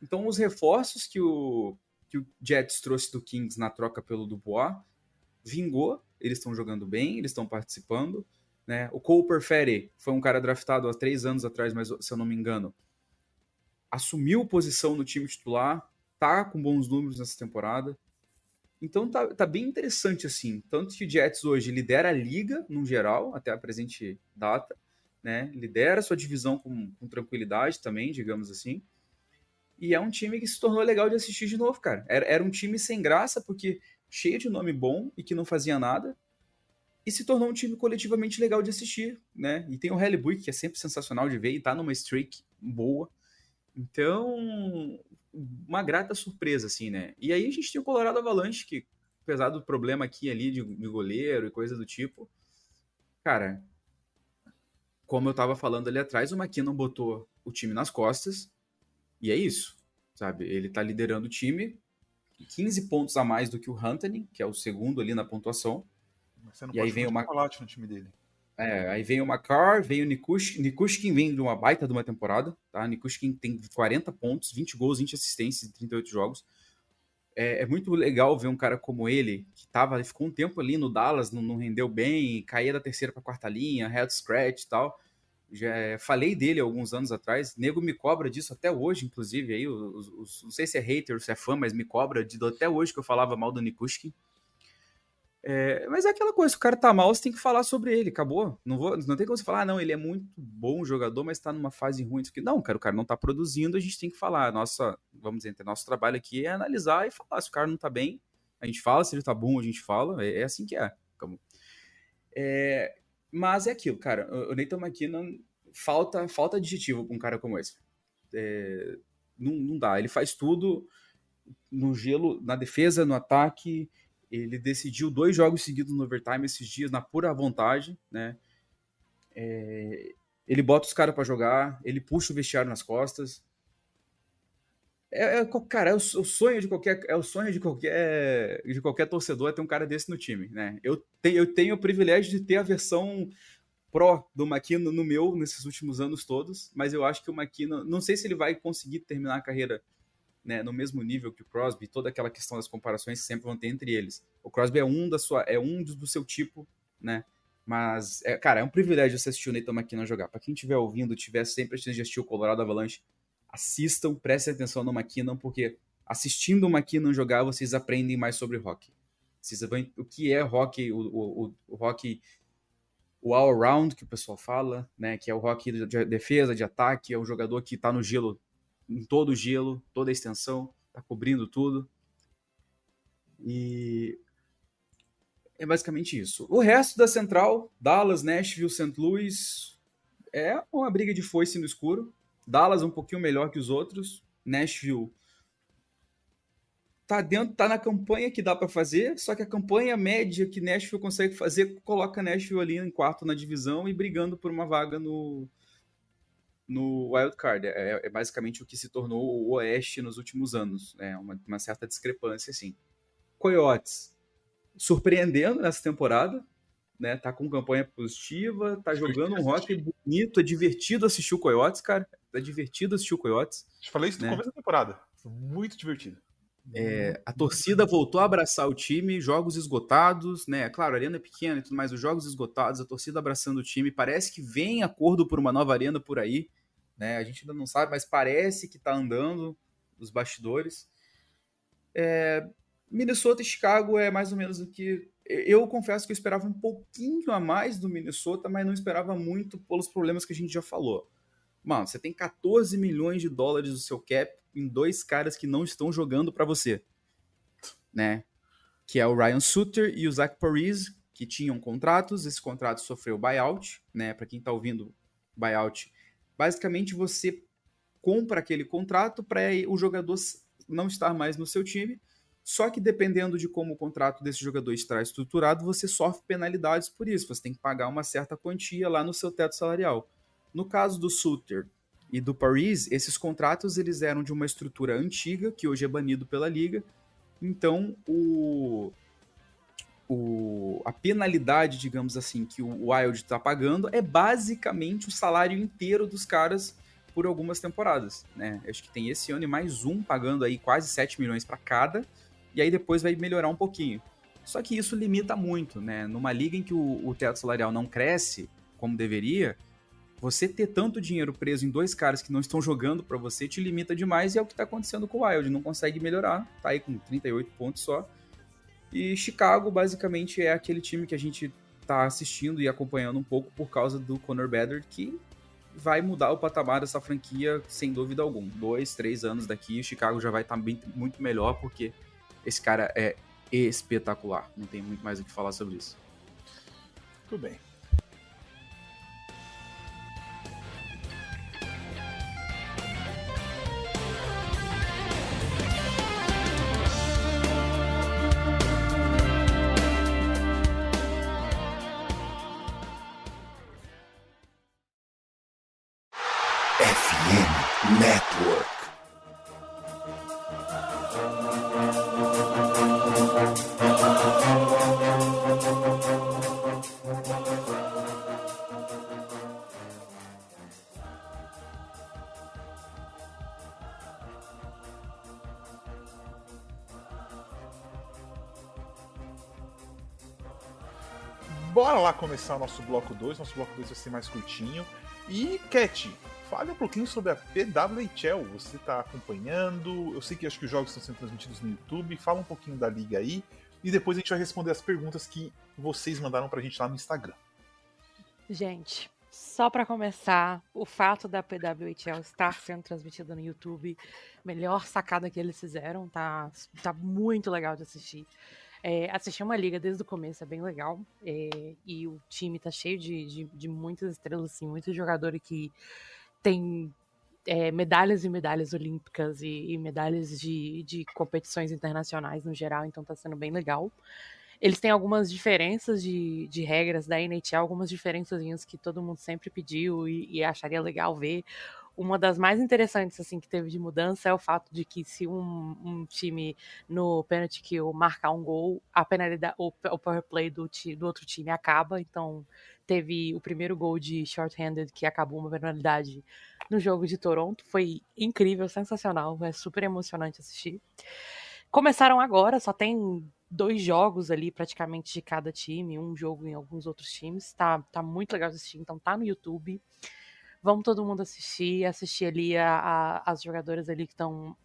Então, os reforços que o, que o Jets trouxe do Kings na troca pelo Dubois vingou, eles estão jogando bem, eles estão participando. Né? O Cole Perfetti foi um cara draftado há três anos atrás, mas se eu não me engano, assumiu posição no time titular, tá com bons números nessa temporada. Então tá, tá bem interessante assim. Tanto que o Jets hoje lidera a liga, no geral, até a presente data, né? Lidera sua divisão com, com tranquilidade também, digamos assim. E é um time que se tornou legal de assistir de novo, cara. Era, era um time sem graça, porque cheio de nome bom e que não fazia nada, e se tornou um time coletivamente legal de assistir, né? E tem o Hellebuck, que é sempre sensacional de ver e tá numa streak boa. Então, uma grata surpresa, assim, né? E aí a gente tem o Colorado Avalanche, que, apesar do problema aqui ali de, de goleiro e coisa do tipo, cara, como eu tava falando ali atrás, o McKinnon botou o time nas costas, e é isso, sabe? Ele tá liderando o time, 15 pontos a mais do que o Hunter, que é o segundo ali na pontuação. Mas você não e aí vem o Mac... no time dele. É, aí vem o Makar, vem o Nikushkin. Nikushkin vem de uma baita de uma temporada, tá? Nikushkin tem 40 pontos, 20 gols, 20 assistências em 38 jogos. É, é, muito legal ver um cara como ele, que tava, ficou um tempo ali no Dallas, não, não rendeu bem, caía da terceira para quarta linha, head scratch e tal. Já falei dele alguns anos atrás. Nego me cobra disso até hoje, inclusive. Aí, os, os, não sei se é hater ou se é fã, mas me cobra de até hoje que eu falava mal do Nikushkin. É, mas é aquela coisa, se o cara tá mal, você tem que falar sobre ele, acabou. Não, vou, não tem como você falar, ah, não, ele é muito bom jogador, mas tá numa fase ruim. Não, cara, o cara não tá produzindo, a gente tem que falar. Nossa, vamos dizer, nosso trabalho aqui é analisar e falar. Se o cara não tá bem, a gente fala, se ele tá bom, a gente fala. É, é assim que é. É, mas é aquilo, cara. O Nathan McKinnon falta, falta adjetivo com um cara como esse. É, não, não dá. Ele faz tudo no gelo, na defesa, no ataque. Ele decidiu dois jogos seguidos no overtime esses dias, na pura vontade, né? É, ele bota os caras para jogar, ele puxa o vestiário nas costas. É, é, cara, é o, o, sonho de qualquer é o sonho de qualquer de qualquer torcedor é ter um cara desse no time, né? Eu tenho, eu tenho o privilégio de ter a versão pró do Maquina no meu nesses últimos anos todos, mas eu acho que o Maquina, não sei se ele vai conseguir terminar a carreira né, no mesmo nível que o Crosby, toda aquela questão das comparações que sempre vão ter entre eles. O Crosby é um da sua, é um do seu tipo, né? Mas, é, cara, é um privilégio assistir o Nathan McKinnon jogar. Para quem estiver ouvindo, tiver sempre a chance de assistir o Colorado Avalanche, assistam, prestem atenção no McKinnon, porque assistindo o McKinnon jogar, vocês aprendem mais sobre hockey. Vocês vão, o que é hockey, o, o, o, o hockey, o all-around que o pessoal fala, né? Que é o hockey de defesa, de ataque, é o jogador que tá no gelo em todo o gelo, toda a extensão, tá cobrindo tudo. E é basicamente isso. O resto da central, Dallas, Nashville, St. Louis, é uma briga de foice no escuro. Dallas um pouquinho melhor que os outros. Nashville tá dentro, tá na campanha que dá para fazer, só que a campanha média que Nashville consegue fazer coloca Nashville ali em quarto na divisão e brigando por uma vaga no, no Wild Card. É, é, basicamente o que se tornou o Oeste nos últimos anos. É uma, uma certa discrepância, assim. Coyotes, surpreendendo nessa temporada, né? Tá com campanha positiva, tá jogando um rock bonito, é divertido assistir o Coyotes, cara. É divertido assistir o Coyotes. Eu falei isso no né? começo da temporada. Muito divertido. É, a torcida voltou a abraçar o time, jogos esgotados, né? Claro, a arena é pequena e tudo mais, os jogos esgotados, a torcida abraçando o time. Parece que vem acordo por uma nova arena por aí, né? A gente ainda não sabe, mas parece que tá andando os bastidores. É, Minnesota e Chicago é mais ou menos o que. Eu confesso que eu esperava um pouquinho a mais do Minnesota, mas não esperava muito pelos problemas que a gente já falou. Mano, você tem 14 milhões de dólares do seu cap em dois caras que não estão jogando para você, né? Que é o Ryan Suter e o Zach Parise, que tinham contratos. Esse contrato sofreu buyout, né? Para quem tá ouvindo, buyout. Basicamente, você compra aquele contrato para o jogador não estar mais no seu time. Só que dependendo de como o contrato desse jogador está estruturado, você sofre penalidades por isso. Você tem que pagar uma certa quantia lá no seu teto salarial. No caso do Suter e do Paris, esses contratos eles eram de uma estrutura antiga, que hoje é banido pela liga. Então, o, o, a penalidade, digamos assim, que o Wild está pagando é basicamente o salário inteiro dos caras por algumas temporadas. Né? Acho que tem esse ano e mais um pagando aí quase 7 milhões para cada, e aí depois vai melhorar um pouquinho. Só que isso limita muito, né? Numa liga em que o, o teto salarial não cresce como deveria, você ter tanto dinheiro preso em dois caras que não estão jogando para você te limita demais e é o que tá acontecendo com o Wild. Não consegue melhorar, tá aí com 38 pontos só. E Chicago, basicamente, é aquele time que a gente tá assistindo e acompanhando um pouco por causa do Conor Bedard, que vai mudar o patamar dessa franquia sem dúvida alguma. Dois, três anos daqui, o Chicago já vai estar tá muito melhor, porque esse cara é espetacular. Não tem muito mais o que falar sobre isso. Tudo bem. Começar o nosso bloco 2. Nosso bloco 2 vai ser mais curtinho. E, Cat, fale um pouquinho sobre a PWHL. Você está acompanhando? Eu sei que acho que os jogos estão sendo transmitidos no YouTube. Fala um pouquinho da liga aí. E depois a gente vai responder as perguntas que vocês mandaram pra gente lá no Instagram. Gente, só para começar, o fato da PWHL estar sendo transmitida no YouTube, melhor sacada que eles fizeram, tá, tá muito legal de assistir. É, assistir uma liga desde o começo é bem legal. É, e o time tá cheio de, de, de, muitas estrelas, assim, muitos jogadores que tem é, medalhas e medalhas olímpicas e, e medalhas de, de competições internacionais no geral, então tá sendo bem legal. Eles têm algumas diferenças de, de regras da NHL, algumas diferenças que todo mundo sempre pediu e, e acharia legal ver uma das mais interessantes assim que teve de mudança é o fato de que se um, um time no penalty kill marcar um gol, a penalidade, o, o power play do, do outro time acaba. Então teve o primeiro gol de short-handed que acabou uma penalidade no jogo de Toronto. Foi incrível, sensacional, é super emocionante assistir. Começaram agora, só tem dois jogos ali praticamente de cada time, um jogo em alguns outros times. Tá, tá muito legal assistir, então tá no YouTube. Vamos todo mundo assistir, assistir ali a, a, as jogadoras ali que estão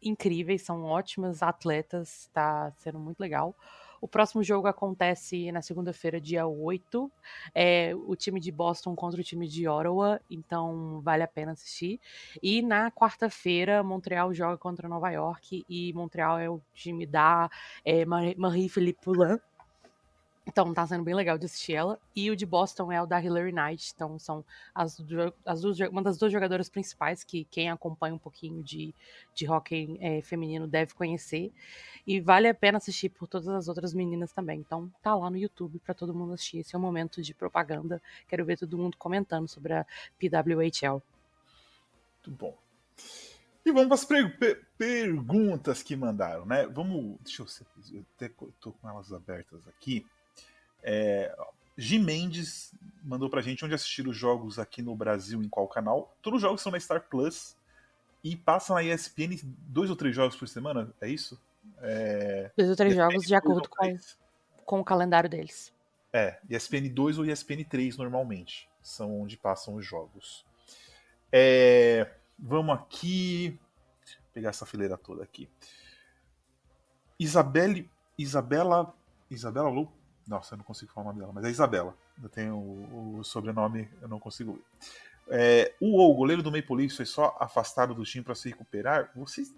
incríveis, são ótimas atletas, tá sendo muito legal. O próximo jogo acontece na segunda-feira, dia 8. É o time de Boston contra o time de Ottawa, então vale a pena assistir. E na quarta-feira, Montreal joga contra Nova York e Montreal é o time da é, Marie-Philippe Poulin. Então tá sendo bem legal de assistir ela. E o de Boston é o da Hillary Knight. Então são as, as duas, uma das duas jogadoras principais que quem acompanha um pouquinho de, de hockey é, feminino deve conhecer. E vale a pena assistir por todas as outras meninas também. Então tá lá no YouTube para todo mundo assistir. Esse é o momento de propaganda. Quero ver todo mundo comentando sobre a PWHL. Muito bom. E vamos para as per perguntas que mandaram, né? Vamos. Deixa eu. Eu tô com elas abertas aqui. É, Jim Mendes mandou pra gente onde assistir os jogos aqui no Brasil, em qual canal. Todos os jogos são na Star Plus e passam na ESPN dois ou três jogos por semana, é isso? É... Dois ou três ESPN jogos de acordo com, com o calendário deles. É, ESPN 2 ou ESPN 3 normalmente. São onde passam os jogos. É, vamos aqui. Pegar essa fileira toda aqui. Isabelle, Isabela. Isabela Lu, nossa, eu não consigo falar o nome dela, mas é Isabela. Eu tenho o, o sobrenome, eu não consigo ler. É, o O, goleiro do Maple Leafs, foi só afastado do time para se recuperar. Vocês,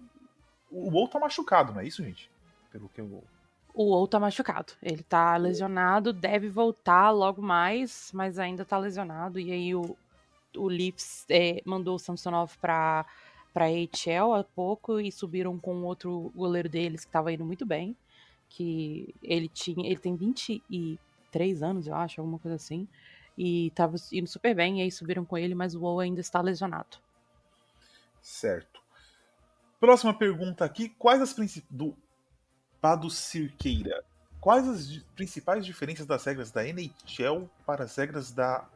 o O tá machucado, não é isso, gente? Pelo que eu. O O tá machucado. Ele tá lesionado, deve voltar logo mais, mas ainda tá lesionado. E aí o, o Leafs é, mandou o Samsonov pra, pra HL há pouco e subiram com outro goleiro deles que tava indo muito bem que ele tinha. Ele tem 23 anos, eu acho, alguma coisa assim. E tava indo super bem, e aí subiram com ele, mas o WoW ainda está lesionado. Certo. Próxima pergunta aqui: quais as principais. Do Pado Cirqueira. Quais as principais diferenças das regras da NHL para as regras da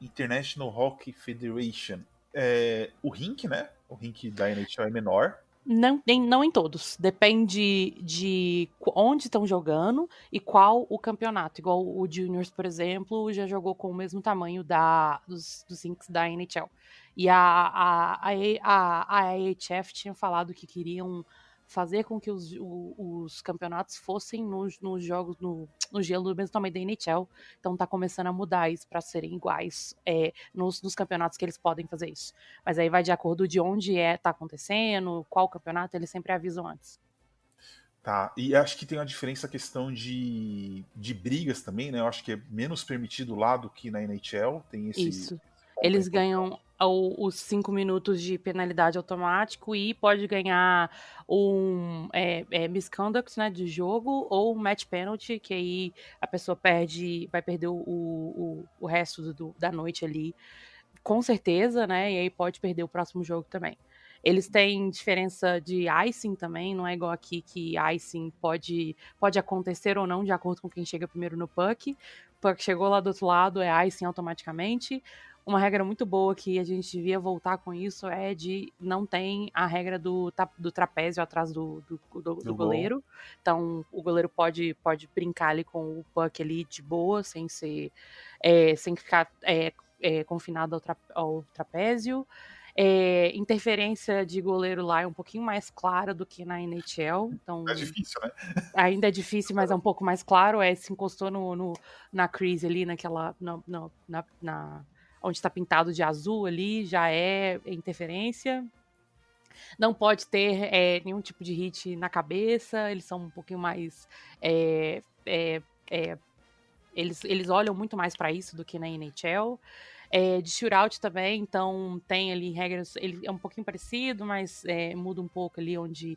International Hockey Federation? É, o rink, né? O rink da NHL é menor. Não, nem, não em todos. Depende de onde estão jogando e qual o campeonato. Igual o Juniors, por exemplo, já jogou com o mesmo tamanho da, dos, dos Inks da NHL. E a, a, a, a, a AHF tinha falado que queriam fazer com que os, os campeonatos fossem nos, nos jogos, no, no, gelo do mesmo tamanho da NHL. Então tá começando a mudar isso para serem iguais é, nos, nos, campeonatos que eles podem fazer isso. Mas aí vai de acordo de onde é tá acontecendo, qual campeonato, eles sempre avisam antes. Tá, e acho que tem uma diferença a questão de, de brigas também, né? Eu acho que é menos permitido lá do que na NHL. Tem esse. Isso. Eles ganham os cinco minutos de penalidade automático e pode ganhar um é, é, misconduct né, de jogo ou um match penalty, que aí a pessoa perde, vai perder o, o, o resto do, da noite ali, com certeza, né? E aí pode perder o próximo jogo também. Eles têm diferença de icing também, não é igual aqui que icing pode, pode acontecer ou não de acordo com quem chega primeiro no puck. Puck chegou lá do outro lado, é icing automaticamente uma regra muito boa que a gente devia voltar com isso é de não tem a regra do, do trapézio atrás do, do, do, do goleiro. Então o goleiro pode, pode brincar ali com o puck ali de boa, sem ser. É, sem ficar é, é, confinado ao, tra, ao trapézio. É, interferência de goleiro lá é um pouquinho mais clara do que na NHL. Então, é difícil, né? Ainda é difícil, mas é um pouco mais claro. É, se encostou no, no na crise ali, naquela. Na, na onde está pintado de azul ali, já é interferência. Não pode ter é, nenhum tipo de hit na cabeça, eles são um pouquinho mais. É, é, é eles, eles olham muito mais para isso do que na NHL. É, de shootout também, então tem ali regras, ele é um pouquinho parecido, mas é, muda um pouco ali onde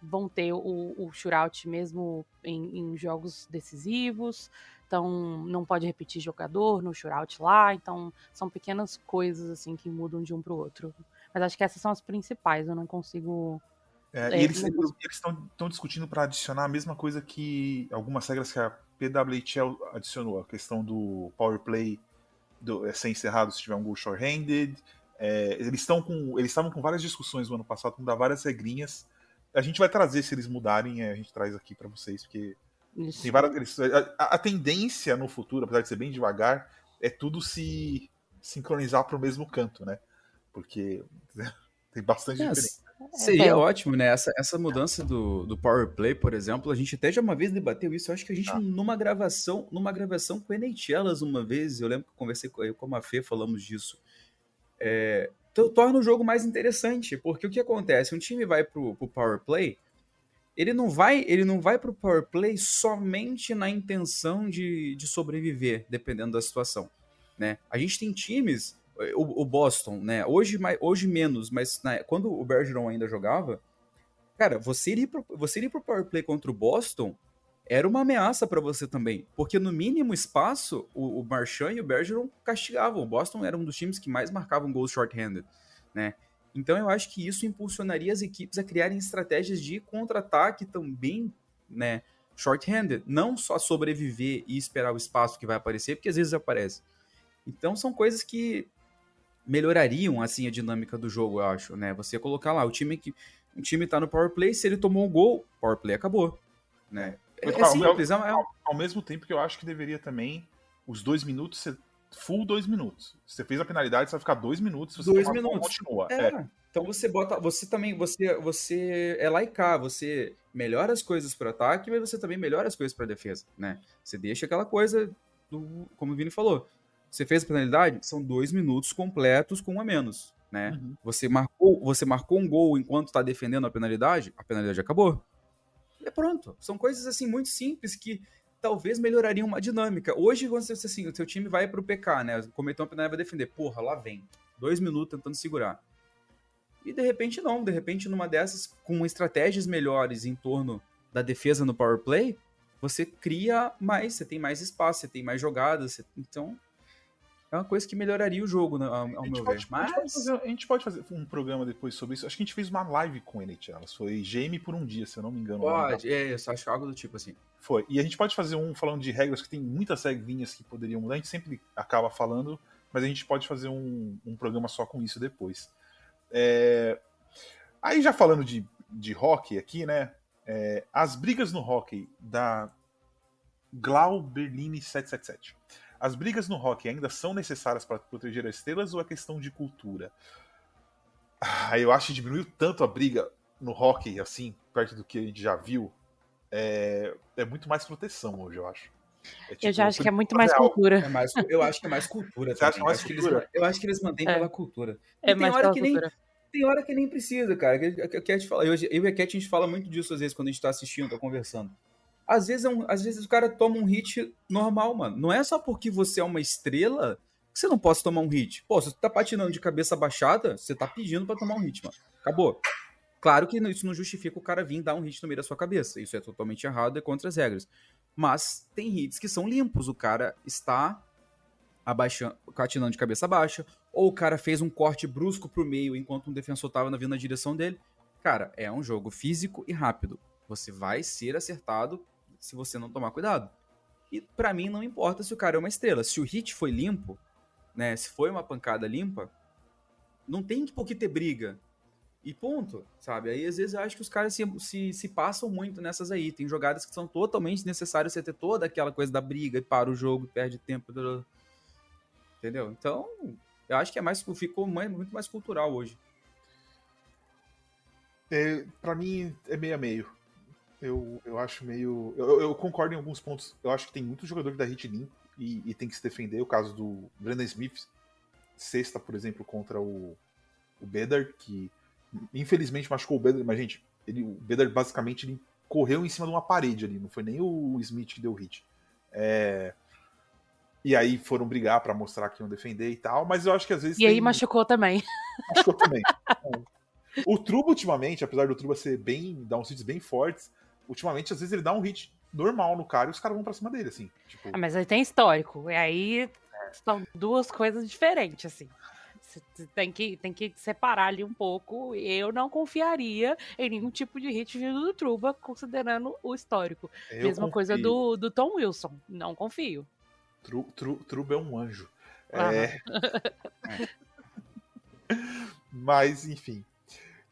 vão ter o, o shootout mesmo em, em, jogos decisivos, então não pode repetir jogador no shootout lá, então são pequenas coisas assim que mudam de um para o outro. Mas acho que essas são as principais, eu não consigo é, é, e eles estão discutindo para adicionar a mesma coisa que algumas regras que a PWHL adicionou, a questão do power play do, é, ser encerrado se tiver um gol short-handed. É, eles estão com, eles estavam com várias discussões no ano passado, mudar várias regrinhas. A gente vai trazer se eles mudarem, é, a gente traz aqui para vocês, porque tem várias, eles, a, a, tendência no futuro, apesar de ser bem devagar, é tudo se sincronizar para o mesmo canto, né? Porque tem bastante yes. diferença. Seria é. ótimo, né? Essa, essa mudança do, do Power Play, por exemplo, a gente até já uma vez debateu isso. Eu acho que a gente, ah. numa gravação, numa gravação com NHLas uma vez, eu lembro que eu conversei com, eu, com a Fê, falamos disso. É, torna o jogo mais interessante, porque o que acontece? Um time vai pro, pro Power Play, ele não vai ele não vai pro Power Play somente na intenção de, de sobreviver, dependendo da situação. Né? A gente tem times o, o, Boston, né? Hoje, mais, hoje menos, mas né, quando o Bergeron ainda jogava, cara, você ir, pro, você ir pro power play contra o Boston era uma ameaça para você também, porque no mínimo espaço o, o Marchand e o Bergeron castigavam. O Boston era um dos times que mais marcavam gols short-handed, né? Então eu acho que isso impulsionaria as equipes a criarem estratégias de contra-ataque também, né? Short-handed, não só sobreviver e esperar o espaço que vai aparecer, porque às vezes aparece. Então são coisas que melhorariam assim a dinâmica do jogo, eu acho, né? Você colocar lá o time que o time tá no power play, se ele tomou um gol, power play acabou, né? É, é simples, ao, é ao, ao, mesmo tempo que eu acho que deveria também os dois minutos ser full dois minutos. Se você fez a penalidade, você vai ficar dois minutos. Você dois minutos. Continua. É. é. Então você bota, você também, você, você é lá e cá, você melhora as coisas para ataque, mas você também melhora as coisas para defesa, né? Você deixa aquela coisa do, como o Vini falou, você fez a penalidade? São dois minutos completos com um a menos. Né? Uhum. Você, marcou, você marcou um gol enquanto está defendendo a penalidade, a penalidade acabou. E é pronto. São coisas assim muito simples que talvez melhorariam uma dinâmica. Hoje, quando você assim, o seu time vai para o PK, né? Cometeu uma penalidade vai defender. Porra, lá vem. Dois minutos tentando segurar. E de repente não. De repente, numa dessas, com estratégias melhores em torno da defesa no power play, você cria mais, você tem mais espaço, você tem mais jogadas. Você... Então, é uma coisa que melhoraria o jogo, né, ao, ao meu pode, ver. Mas... A gente, fazer, a gente, pode fazer, um programa depois sobre isso. Acho que a gente fez uma live com o NHL. Foi GM por um dia, se eu não me engano. Pode, é, isso, acho que algo do tipo assim. Foi. E a gente pode fazer um falando de regras, que tem muitas regrinhas que poderiam mudar. A gente sempre acaba falando, mas a gente pode fazer um, um programa só com isso depois. É... Aí já falando de, de hockey aqui, né? É... as brigas no hockey da Glau Berlini 777 as brigas no rock ainda são necessárias para proteger as estrelas ou é questão de cultura? Ah, eu acho que diminuiu tanto a briga no hockey, assim, perto do que a gente já viu. É, é muito mais proteção hoje, eu acho. É, tipo, eu já acho que é muito mais real. cultura. É mais, eu acho que é mais cultura. Você acha mais acho cultura? Eles, eu acho que eles mantêm é. pela cultura. É mais hora que cultura. nem tem hora que nem precisa, cara. Eu, eu, eu e a Cat, a gente fala muito disso às vezes quando a gente tá assistindo, tá conversando às vezes, é um, às vezes o cara toma um hit normal, mano. Não é só porque você é uma estrela que você não pode tomar um hit. Pô, se você tá patinando de cabeça baixada, você tá pedindo para tomar um hit, mano. Acabou. Claro que isso não justifica o cara vir dar um hit no meio da sua cabeça. Isso é totalmente errado, é contra as regras. Mas tem hits que são limpos. O cara está abaixando, patinando de cabeça baixa, ou o cara fez um corte brusco pro meio enquanto um defensor tava vindo na direção dele. Cara, é um jogo físico e rápido. Você vai ser acertado se você não tomar cuidado. E para mim não importa se o cara é uma estrela. Se o hit foi limpo, né? Se foi uma pancada limpa, não tem por que ter briga. E ponto, sabe? Aí às vezes eu acho que os caras se, se, se passam muito nessas aí. Tem jogadas que são totalmente necessárias você ter toda aquela coisa da briga e para o jogo, perde tempo. Entendeu? Então, eu acho que é mais ficou muito mais cultural hoje. É, para mim é meio a meio eu, eu acho meio. Eu, eu, concordo em alguns pontos. Eu acho que tem muito jogador que dá hit limpo e, e, tem que se defender. O caso do Brandon Smith, sexta, por exemplo, contra o, o Bedard, que infelizmente machucou o Bedard, mas, gente, ele, o Bedard basicamente ele correu em cima de uma parede ali, não foi nem o Smith que deu hit. É... E aí foram brigar pra mostrar que iam defender e tal, mas eu acho que às vezes. E aí tem- machucou também. machucou também. É. o Truba, ultimamente, apesar do Truba ser bem. dar uns hits bem fortes, ultimamente, às vezes, ele dá um hit normal no cara e os caras vão pra cima dele, assim. Tipo, Ah, mas aí tem histórico. E aí são duas coisas diferentes, assim. Você tem que, tem que separar ali um pouco. Eu não confiaria em nenhum tipo de hit vindo do Truba, considerando o histórico. eu Mesma coisa confio. do, do Tom Wilson. Não confio. Tru, Tru- Truba é um anjo. Aham. É. Mas, enfim.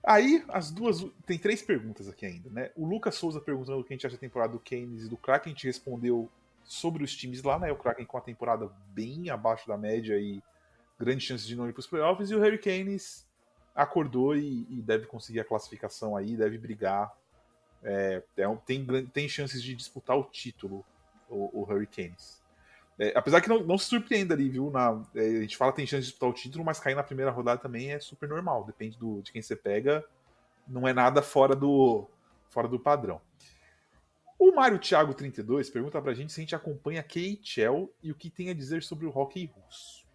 Aí, as duas. Tem três perguntas aqui ainda, né? O Lucas Souza perguntando o que a gente acha da temporada do Keynes e do Kraken. A gente respondeu sobre os times lá, né? O Kraken com a temporada bem abaixo da média e grande chance de não ir para os playoffs. E o Harry Keynes acordou e, e deve conseguir a classificação aí, deve brigar. É, tem- tem, tem chances de disputar o título, o, o Harry Keynes. É, apesar que não, não se surpreenda ali, viu? Na, é, a gente fala que tem chance de disputar o título, mas cair na primeira rodada também é super normal. Depende do, de quem você pega. Não é nada fora do, fora do padrão. O Mário Thiago 32 pergunta pra gente se a gente acompanha KHL e o que tem a dizer sobre o hockey russo.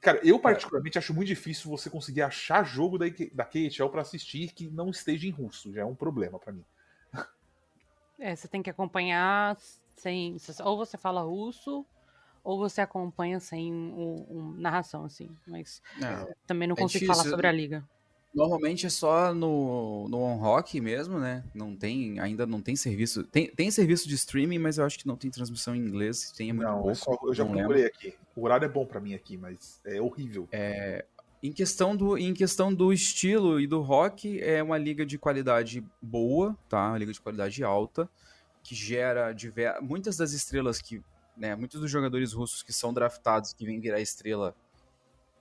Cara, eu particularmente acho muito difícil você conseguir achar jogo da, da KHL pra assistir que não esteja em russo. Já é um problema pra mim. É, você tem que acompanhar sem. Ou você fala russo, ou você acompanha sem um, um- narração, assim. Mas É, também não É consigo difícil, falar sobre a liga. Normalmente é só no, no On Rock mesmo, né? Não tem, ainda não tem serviço. Tem, tem serviço de streaming, mas eu acho que não tem transmissão em inglês. Tem é muito não, pouco. é só, eu já procurei aqui. O horário é bom pra mim aqui, mas é horrível. Em questão, do, em questão do estilo e do rock, é uma liga de qualidade boa, tá? Uma liga de qualidade alta, que gera diver... muitas das estrelas que. Né, muitos dos jogadores russos que são draftados, que vêm virar estrela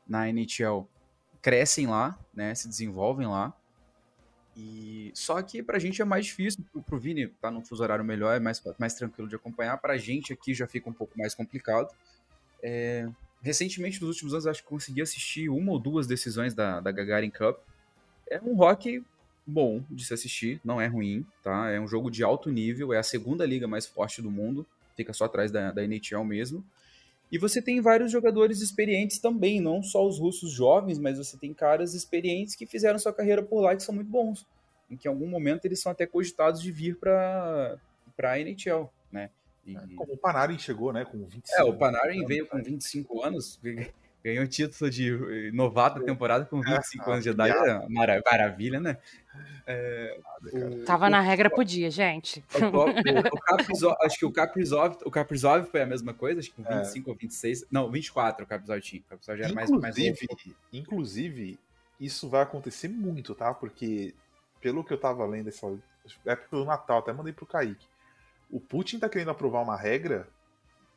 na NHL, crescem lá, né? Se desenvolvem lá. E só que pra gente é mais difícil, pro, Vini tá num fuso horário melhor, é mais, mais tranquilo de acompanhar. Pra gente aqui já fica um pouco mais complicado. É, recentemente, nos últimos anos, acho que consegui assistir uma ou duas decisões da, da Gagarin Cup. É um rock bom de se assistir, não é ruim, tá? É um jogo de alto nível, é a segunda liga mais forte do mundo, fica só atrás da, da NHL mesmo. E você tem vários jogadores experientes também, não só os russos jovens, mas você tem caras experientes que fizeram sua carreira por lá e que são muito bons. Em que em algum momento eles são até cogitados de vir para a NHL, né? E- Como o Panarin chegou, né? Com 25 é, o Panarin anos, veio com 25 anos, ganhou o título de novato da temporada com 25 anos de idade. É mara- maravilha, né? É, o- Tava o- na regra, podia, gente. o, o, o Kaprizov- acho que o Kaprizov, o Kaprizov foi a mesma coisa, acho que com É. 25 ou 26. Não, 24 o Kaprizov tinha. O Kaprizov já era mais, mais Inclusive, novo. inclusive, isso vai acontecer muito, tá? Porque, pelo que eu tava lendo, essa época do Natal, até mandei pro Kaique. O Putin tá querendo aprovar uma regra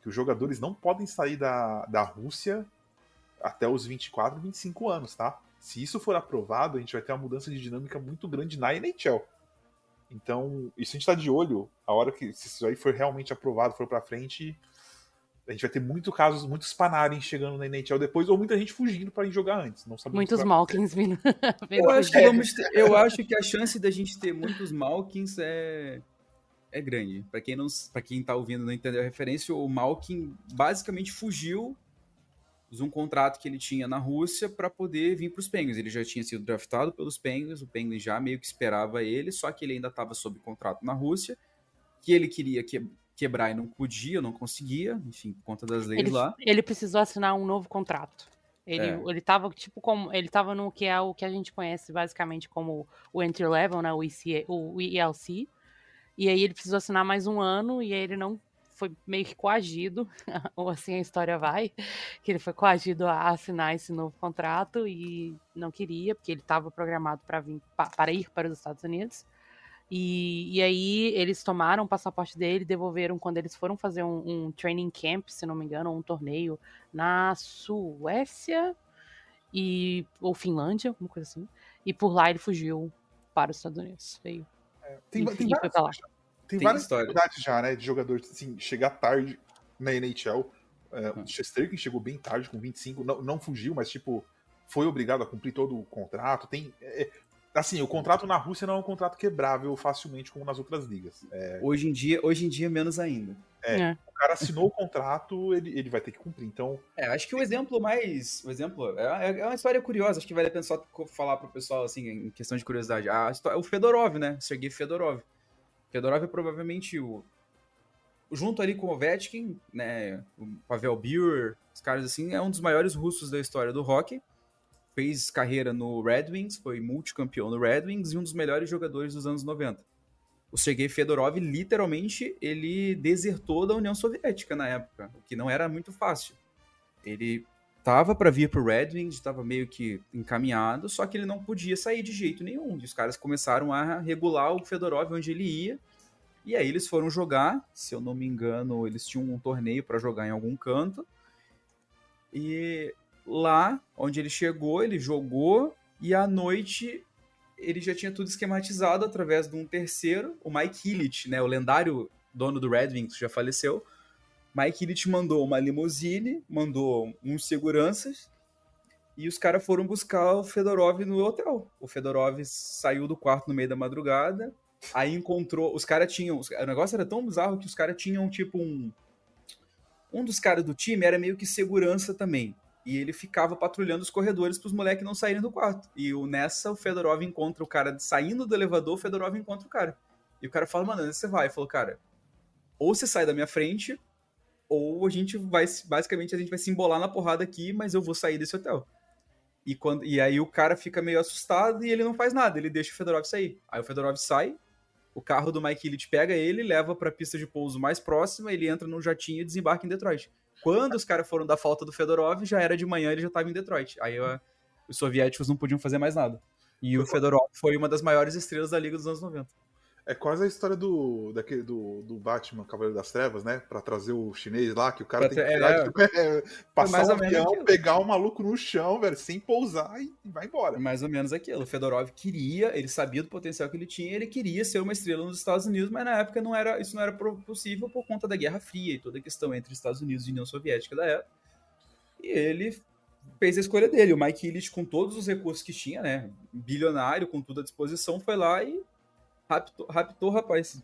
que os jogadores não podem sair da, da Rússia até os 24, 25 anos, tá? Se isso for aprovado, a gente vai ter uma mudança de dinâmica muito grande na NHL. Então, isso a gente tá de olho. A hora que se isso aí for realmente aprovado, for pra frente, a gente vai ter muitos casos, muitos Panarin chegando na NHL depois, ou muita gente fugindo pra ir jogar antes. Não sabemos Muitos vai Malkins vindo. Eu acho, que vamos ter- eu acho que a chance da gente ter muitos Malkins é, é grande. Pra quem, não, pra quem tá ouvindo e não entendeu a referência, o Malkin basicamente fugiu de um contrato que ele tinha na Rússia para poder vir para os Penguins. Ele já tinha sido draftado pelos Penguins, o Penguins já meio que esperava ele, só que ele ainda estava sob contrato na Rússia, que ele queria que, quebrar e não podia, não conseguia, enfim, por conta das leis Ele, lá. ele precisou assinar um novo contrato. Ele, É. ele tava, tipo, como. Ele tava no que é o que a gente conhece basicamente como o entry level, né? O, o ELC. E aí ele precisou assinar mais um ano e aí ele não foi meio que coagido, ou assim a história vai, que ele foi coagido a assinar esse novo contrato e não queria, porque ele estava programado para vir pa- para ir para os Estados Unidos. E, e aí eles tomaram o passaporte dele, devolveram quando eles foram fazer um, um training camp, se não me engano, um torneio na Suécia e ou Finlândia, alguma coisa assim. E por lá ele fugiu para os Estados Unidos. Veio. Tem, e, tem e lá. várias, tem Tem várias história. dificuldades já, né? De jogador assim, chegar tarde na NHL. É, Hum. o Chesterkin chegou bem tarde, com 25, não, não fugiu, mas tipo, foi obrigado a cumprir todo o contrato. Tem. é, Assim, o contrato na Rússia não é um contrato quebrável facilmente como nas outras ligas. É, Hoje em dia, hoje em dia menos ainda. É. É. o cara assinou o contrato, ele, ele vai ter que cumprir. Então, É, acho que o exemplo mais. O exemplo. É, é uma história curiosa, acho que vale a pena só falar pro pessoal, assim, em questão de curiosidade. A o Fedorov, né? Sergei Fedorov. Fedorov é provavelmente o. Junto ali com o Ovechkin, né? O Pavel Bure, os caras assim, é um dos maiores russos da história do hockey. Fez carreira no Red Wings, foi multicampeão no Red Wings e um dos melhores jogadores dos anos 90. O Sergei Fedorov, literalmente, ele desertou da União Soviética na época, o que não era muito fácil. Ele tava para vir pro Red Wings, estava meio que encaminhado, só que ele não podia sair de jeito nenhum. E os caras começaram a regular o Fedorov onde ele ia. E aí eles foram jogar, se eu não me engano, eles tinham um torneio para jogar em algum canto. E lá onde ele chegou, ele jogou e à noite ele já tinha tudo esquematizado através de um terceiro, o Mike Ilitch, né, o lendário dono do Red Wings, já faleceu. Mike Ilitch mandou uma limusine, mandou uns seguranças e os caras foram buscar o Fedorov no hotel. O Fedorov saiu do quarto no meio da madrugada, aí encontrou. Os caras tinham. O negócio era tão bizarro que os caras tinham tipo um. Um dos caras do time era meio que segurança também. E ele ficava patrulhando os corredores para os moleques não saírem do quarto. E nessa, o Fedorov encontra o cara saindo do elevador, o Fedorov encontra o cara. E o cara fala, mano, você vai? Ele falou, cara, ou você sai da minha frente, ou a gente vai, basicamente, a gente vai se embolar na porrada aqui, mas eu vou sair desse hotel. E, quando, e aí o cara fica meio assustado e ele não faz nada, ele deixa o Fedorov sair. Aí o Fedorov sai, o carro do Mike Ilitch pega ele, leva pra pista de pouso mais próxima, ele entra num jatinho e desembarca em Detroit. Quando os caras foram dar falta do Fedorov, já era de manhã, ele já tava em Detroit. Aí ó, os soviéticos não podiam fazer mais nada. E o Fedorov foi uma das maiores estrelas da Liga dos anos 90. É quase a história do, daquele, do, do Batman, Cavaleiro das Trevas, né? Pra trazer o chinês lá, que o cara Pra tem que tirar, é. é, passar mais um avião, pegar o maluco no chão, velho, sem pousar e vai embora. Mais ou menos aquilo. O Fedorov queria, ele sabia do potencial que ele tinha, ele queria ser uma estrela nos Estados Unidos, mas na época não era, isso não era possível por conta da Guerra Fria e toda a questão entre Estados Unidos e União Soviética da época. E ele fez a escolha dele. O Mike Ilitch, com todos os recursos que tinha, né, bilionário, com tudo à disposição, foi lá e raptou, raptou rapaz.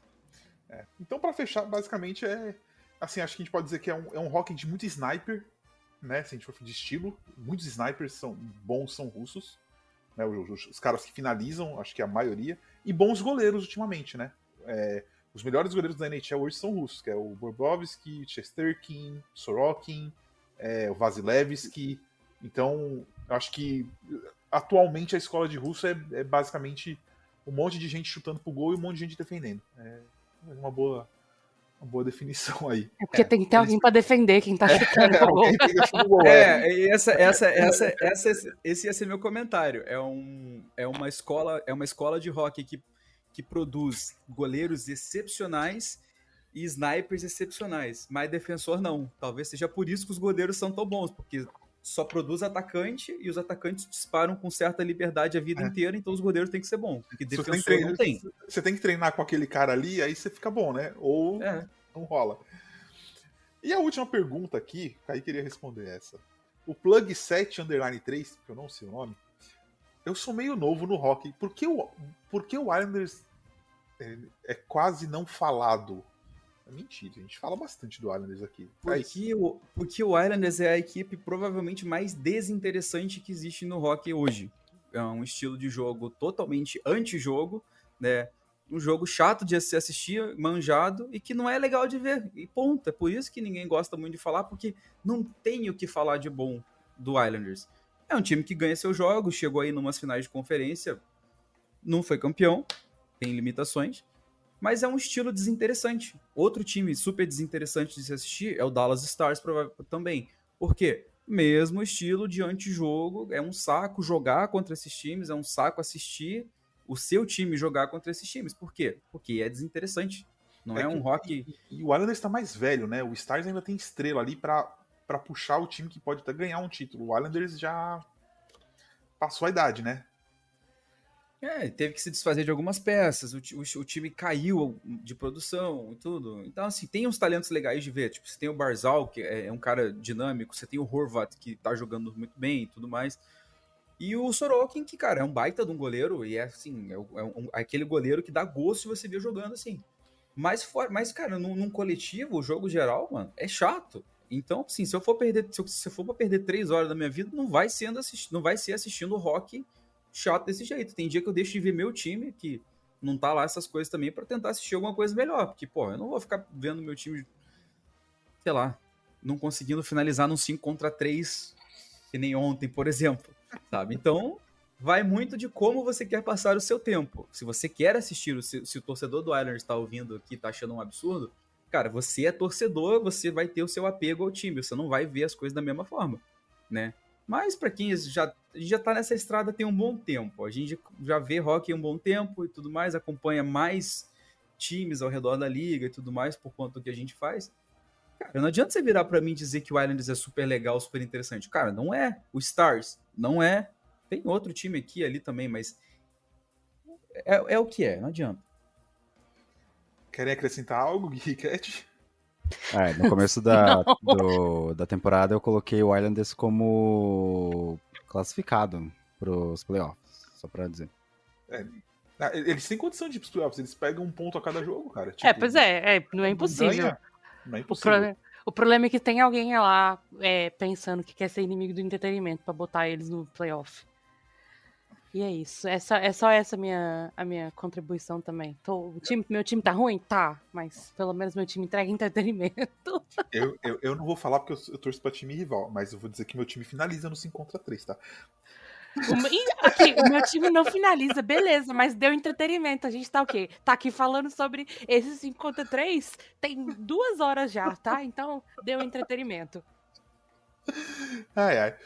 Então, pra fechar, basicamente é. Assim, acho que a gente pode dizer que é um, é um hockey de muito sniper, né? Se a gente for de estilo. Muitos snipers são bons, são russos. Né, os, os- caras que finalizam, acho que é a maioria. E bons goleiros ultimamente, né? É, os melhores goleiros da NHL hoje são russos, que é o Bobrovsky, Chesterkin, Sorokin, é, o Vasilevsky. Então, acho que atualmente a escola de russo é, é basicamente um monte de gente chutando pro gol e um monte de gente defendendo. É uma boa, uma boa definição aí. É porque tem que ter alguém pra defender quem tá chutando o gol. Gol, é. É, e essa, essa, essa, essa, esse ia ser meu comentário. É, um, é uma escola, é uma escola de hockey que, que produz goleiros excepcionais e snipers excepcionais, mas defensor não. Talvez seja por isso que os goleiros são tão bons, porque só produz atacante e os atacantes disparam com certa liberdade a vida É. inteira, então os goleiros têm que ser bons, porque Se você tem, que defensor não treinar, tem. você tem que treinar com aquele cara ali, aí você fica bom, né? Ou É. não rola. E a última pergunta aqui, Kai queria responder essa. O Plug 7 Underline 3, que eu não sei o nome, eu sou meio novo no hockey. Por que o, por que o Islanders é, é quase não falado? É mentira, a gente fala bastante do Islanders aqui. Porque o, porque o Islanders é a equipe provavelmente mais desinteressante que existe no hockey hoje. É um estilo de jogo totalmente anti-jogo, né? Um jogo chato de se assistir, manjado e que não é legal de ver. E ponto. É por isso que ninguém gosta muito de falar, porque não tem o que falar de bom do Islanders. É um time que ganha seus jogos, chegou aí numas finais de conferência, não foi campeão, tem limitações, mas é um estilo desinteressante. Outro time super desinteressante de se assistir é o Dallas Stars também. Por quê? Mesmo estilo de antijogo, é um saco jogar contra esses times, é um saco assistir o seu time jogar contra esses times. Por quê? Porque é desinteressante. Não é, É um rock. E o Islanders tá mais velho, né? O Stars ainda tem estrela ali pra puxar o time que pode até ganhar um título. O Islanders já passou a idade, né? É, teve que se desfazer de algumas peças, o, o, o time caiu de produção e tudo. Então, assim, tem uns talentos legais de ver. Tipo, você tem o Barzal, que é, é um cara dinâmico, você tem o Horvat, que tá jogando muito bem e tudo mais. E o Sorokin, que, cara, é um baita de um goleiro, e é assim, é, é um, aquele goleiro que dá gosto você ver jogando assim. Mas, for, mas cara, num, num, coletivo, o jogo geral, mano, é chato. Então, assim, se eu for perder, se eu, se eu for pra perder três horas da minha vida, não vai sendo assisti, não vai ser assistindo rock chato desse jeito. Tem dia que eu deixo de ver meu time, que não tá lá essas coisas também, para tentar assistir alguma coisa melhor. Porque, pô, eu não vou ficar vendo meu time, sei lá, não conseguindo finalizar num 5 contra 3, que nem ontem, por exemplo. Sabe? Então, vai muito de como você quer passar o seu tempo. Se você quer assistir, se, se o torcedor do Islanders está ouvindo aqui, tá achando um absurdo, cara, você é torcedor, você vai ter o seu apego ao time, você não vai ver as coisas da mesma forma, né? Mas para quem já já tá nessa estrada tem um bom tempo, a gente já vê rock um bom tempo e tudo mais, acompanha mais times ao redor da liga e tudo mais por conta do que a gente faz. Cara, não adianta você virar para mim dizer que o Islanders é super legal, super interessante. Cara, não é. O Stars não é. Tem outro time aqui ali também, mas é, é o que é, não adianta. Querem acrescentar algo, Cat? É, no começo da, do, da temporada eu coloquei o Islanders como classificado para os playoffs, só para dizer. É, eles têm condição de ir pros playoffs, eles pegam um ponto a cada jogo, cara. É, tipo, é, pois é, é não é impossível. Não, não é impossível. O, pro, o, problema é que tem alguém lá é, pensando que quer ser inimigo do entretenimento para botar eles no playoff. E é isso. É só, é só essa minha, a minha contribuição também. Tô, o time, meu time tá ruim? Tá. Mas pelo menos meu time entrega entretenimento. Eu, eu, eu não vou falar porque eu, eu torço pra time rival, mas eu vou dizer que meu time finaliza no 5 contra 3, tá? O, aqui, o meu time não finaliza, beleza, mas deu entretenimento. A gente tá o quê? Tá aqui falando sobre esses 5 contra 3 tem duas horas já, tá? Então deu entretenimento. Ai, ai.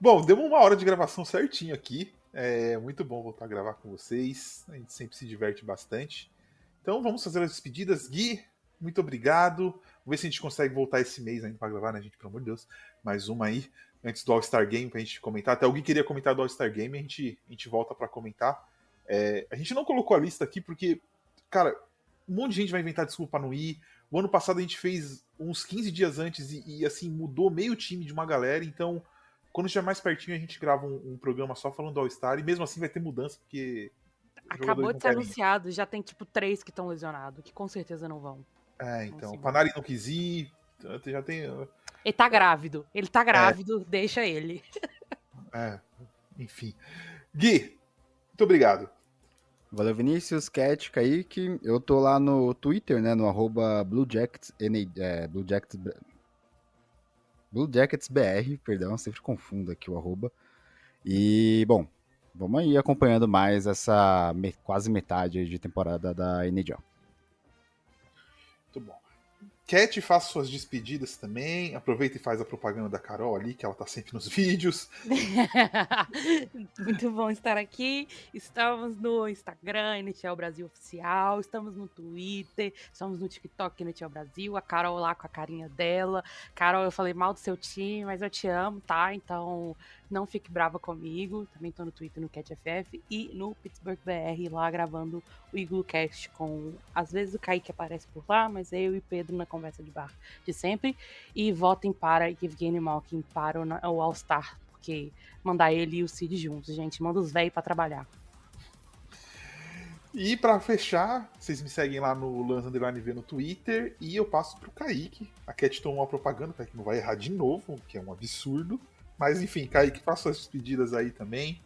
Bom, deu uma hora de gravação certinho aqui. É muito bom voltar a gravar com vocês. A gente sempre se diverte bastante. Então vamos fazer as despedidas. Gui, muito obrigado. Vamos ver se a gente consegue voltar esse mês ainda para gravar, né, gente? Pelo amor de Deus. Mais uma aí, antes do All-Star Game, pra gente comentar. Até alguém queria comentar do All-Star Game, a gente, a gente volta para comentar. É, a gente não colocou a lista aqui porque, cara, um monte de gente vai inventar desculpa não ir. O ano passado a gente fez uns 15 dias antes e, e assim, mudou meio time de uma galera, então quando estiver mais pertinho, a gente grava um, um programa só falando do All-Star. E mesmo assim vai ter mudança, porque. Acabou de ser anunciado, já tem tipo três que estão lesionados, que com certeza não vão. É, então. o Panari não quis ir. Já tem. Ele tá grávido. Ele tá grávido, é. deixa ele. É, enfim. Gui, muito obrigado. Valeu, Vinícius, Cat, Kaique. Eu tô lá no Twitter, né? No arroba BlueJackets, é, BlueJackets Blue Jackets BR, perdão, sempre confundo aqui o arroba. E, bom, vamos aí acompanhando mais essa me quase metade de temporada da NHL. Muito bom. Cat, faça suas despedidas também. Aproveita e faz a propaganda da Carol ali, que ela tá sempre nos vídeos. Muito bom estar aqui. Estamos no Instagram, NHL Brasil Oficial. Estamos no Twitter. Estamos no TikTok NHL Brasil. A Carol lá com a carinha dela. Carol, eu falei mal do seu time, mas eu te amo, tá? Então não fique brava comigo. Também tô no Twitter, no CatFF e no Pittsburgh BR lá gravando o Iglocast com. Às vezes o Kaique aparece por lá, mas eu e Pedro na conversa de bar de sempre. E votem para Evgeny Malkin para o All-Star, porque mandar ele e o Cid juntos, gente. Manda os velhos para trabalhar. E para fechar, vocês me seguem lá no Lance Underline V no Twitter e eu passo pro Kaique. A Cat tomou uma propaganda, o Kaique não vai errar de novo, que é um absurdo. Mas enfim, Kaique, faça as despedidas aí também.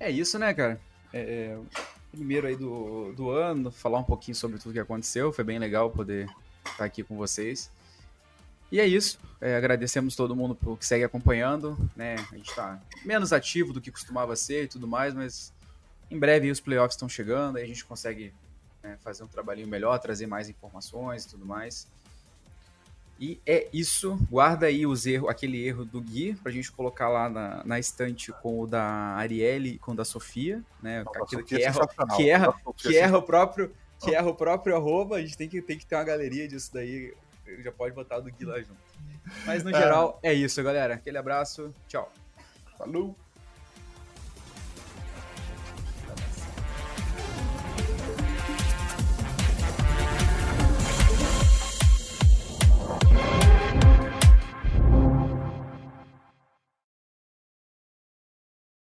É isso, né, cara? É, é, primeiro aí do, do ano, falar um pouquinho sobre tudo que aconteceu. Foi bem legal poder estar aqui com vocês. E é isso. É, agradecemos todo mundo por que segue acompanhando. Né? A gente está menos ativo do que costumava ser e tudo mais, mas em breve os playoffs estão chegando, aí a gente consegue né, fazer um trabalhinho melhor, trazer mais informações e tudo mais. E é isso. Guarda aí os erros, aquele erro do Gui, pra gente colocar lá na, na estante com o da Arielle e com o da Sofia, né? Não, Aquilo que é erra, que erra, que é erra o próprio, que erra o próprio arroba, a gente tem que, tem que ter uma galeria disso daí. Já pode botar o do Gui lá junto. Mas no geral é isso, galera. Aquele abraço, tchau. Falou!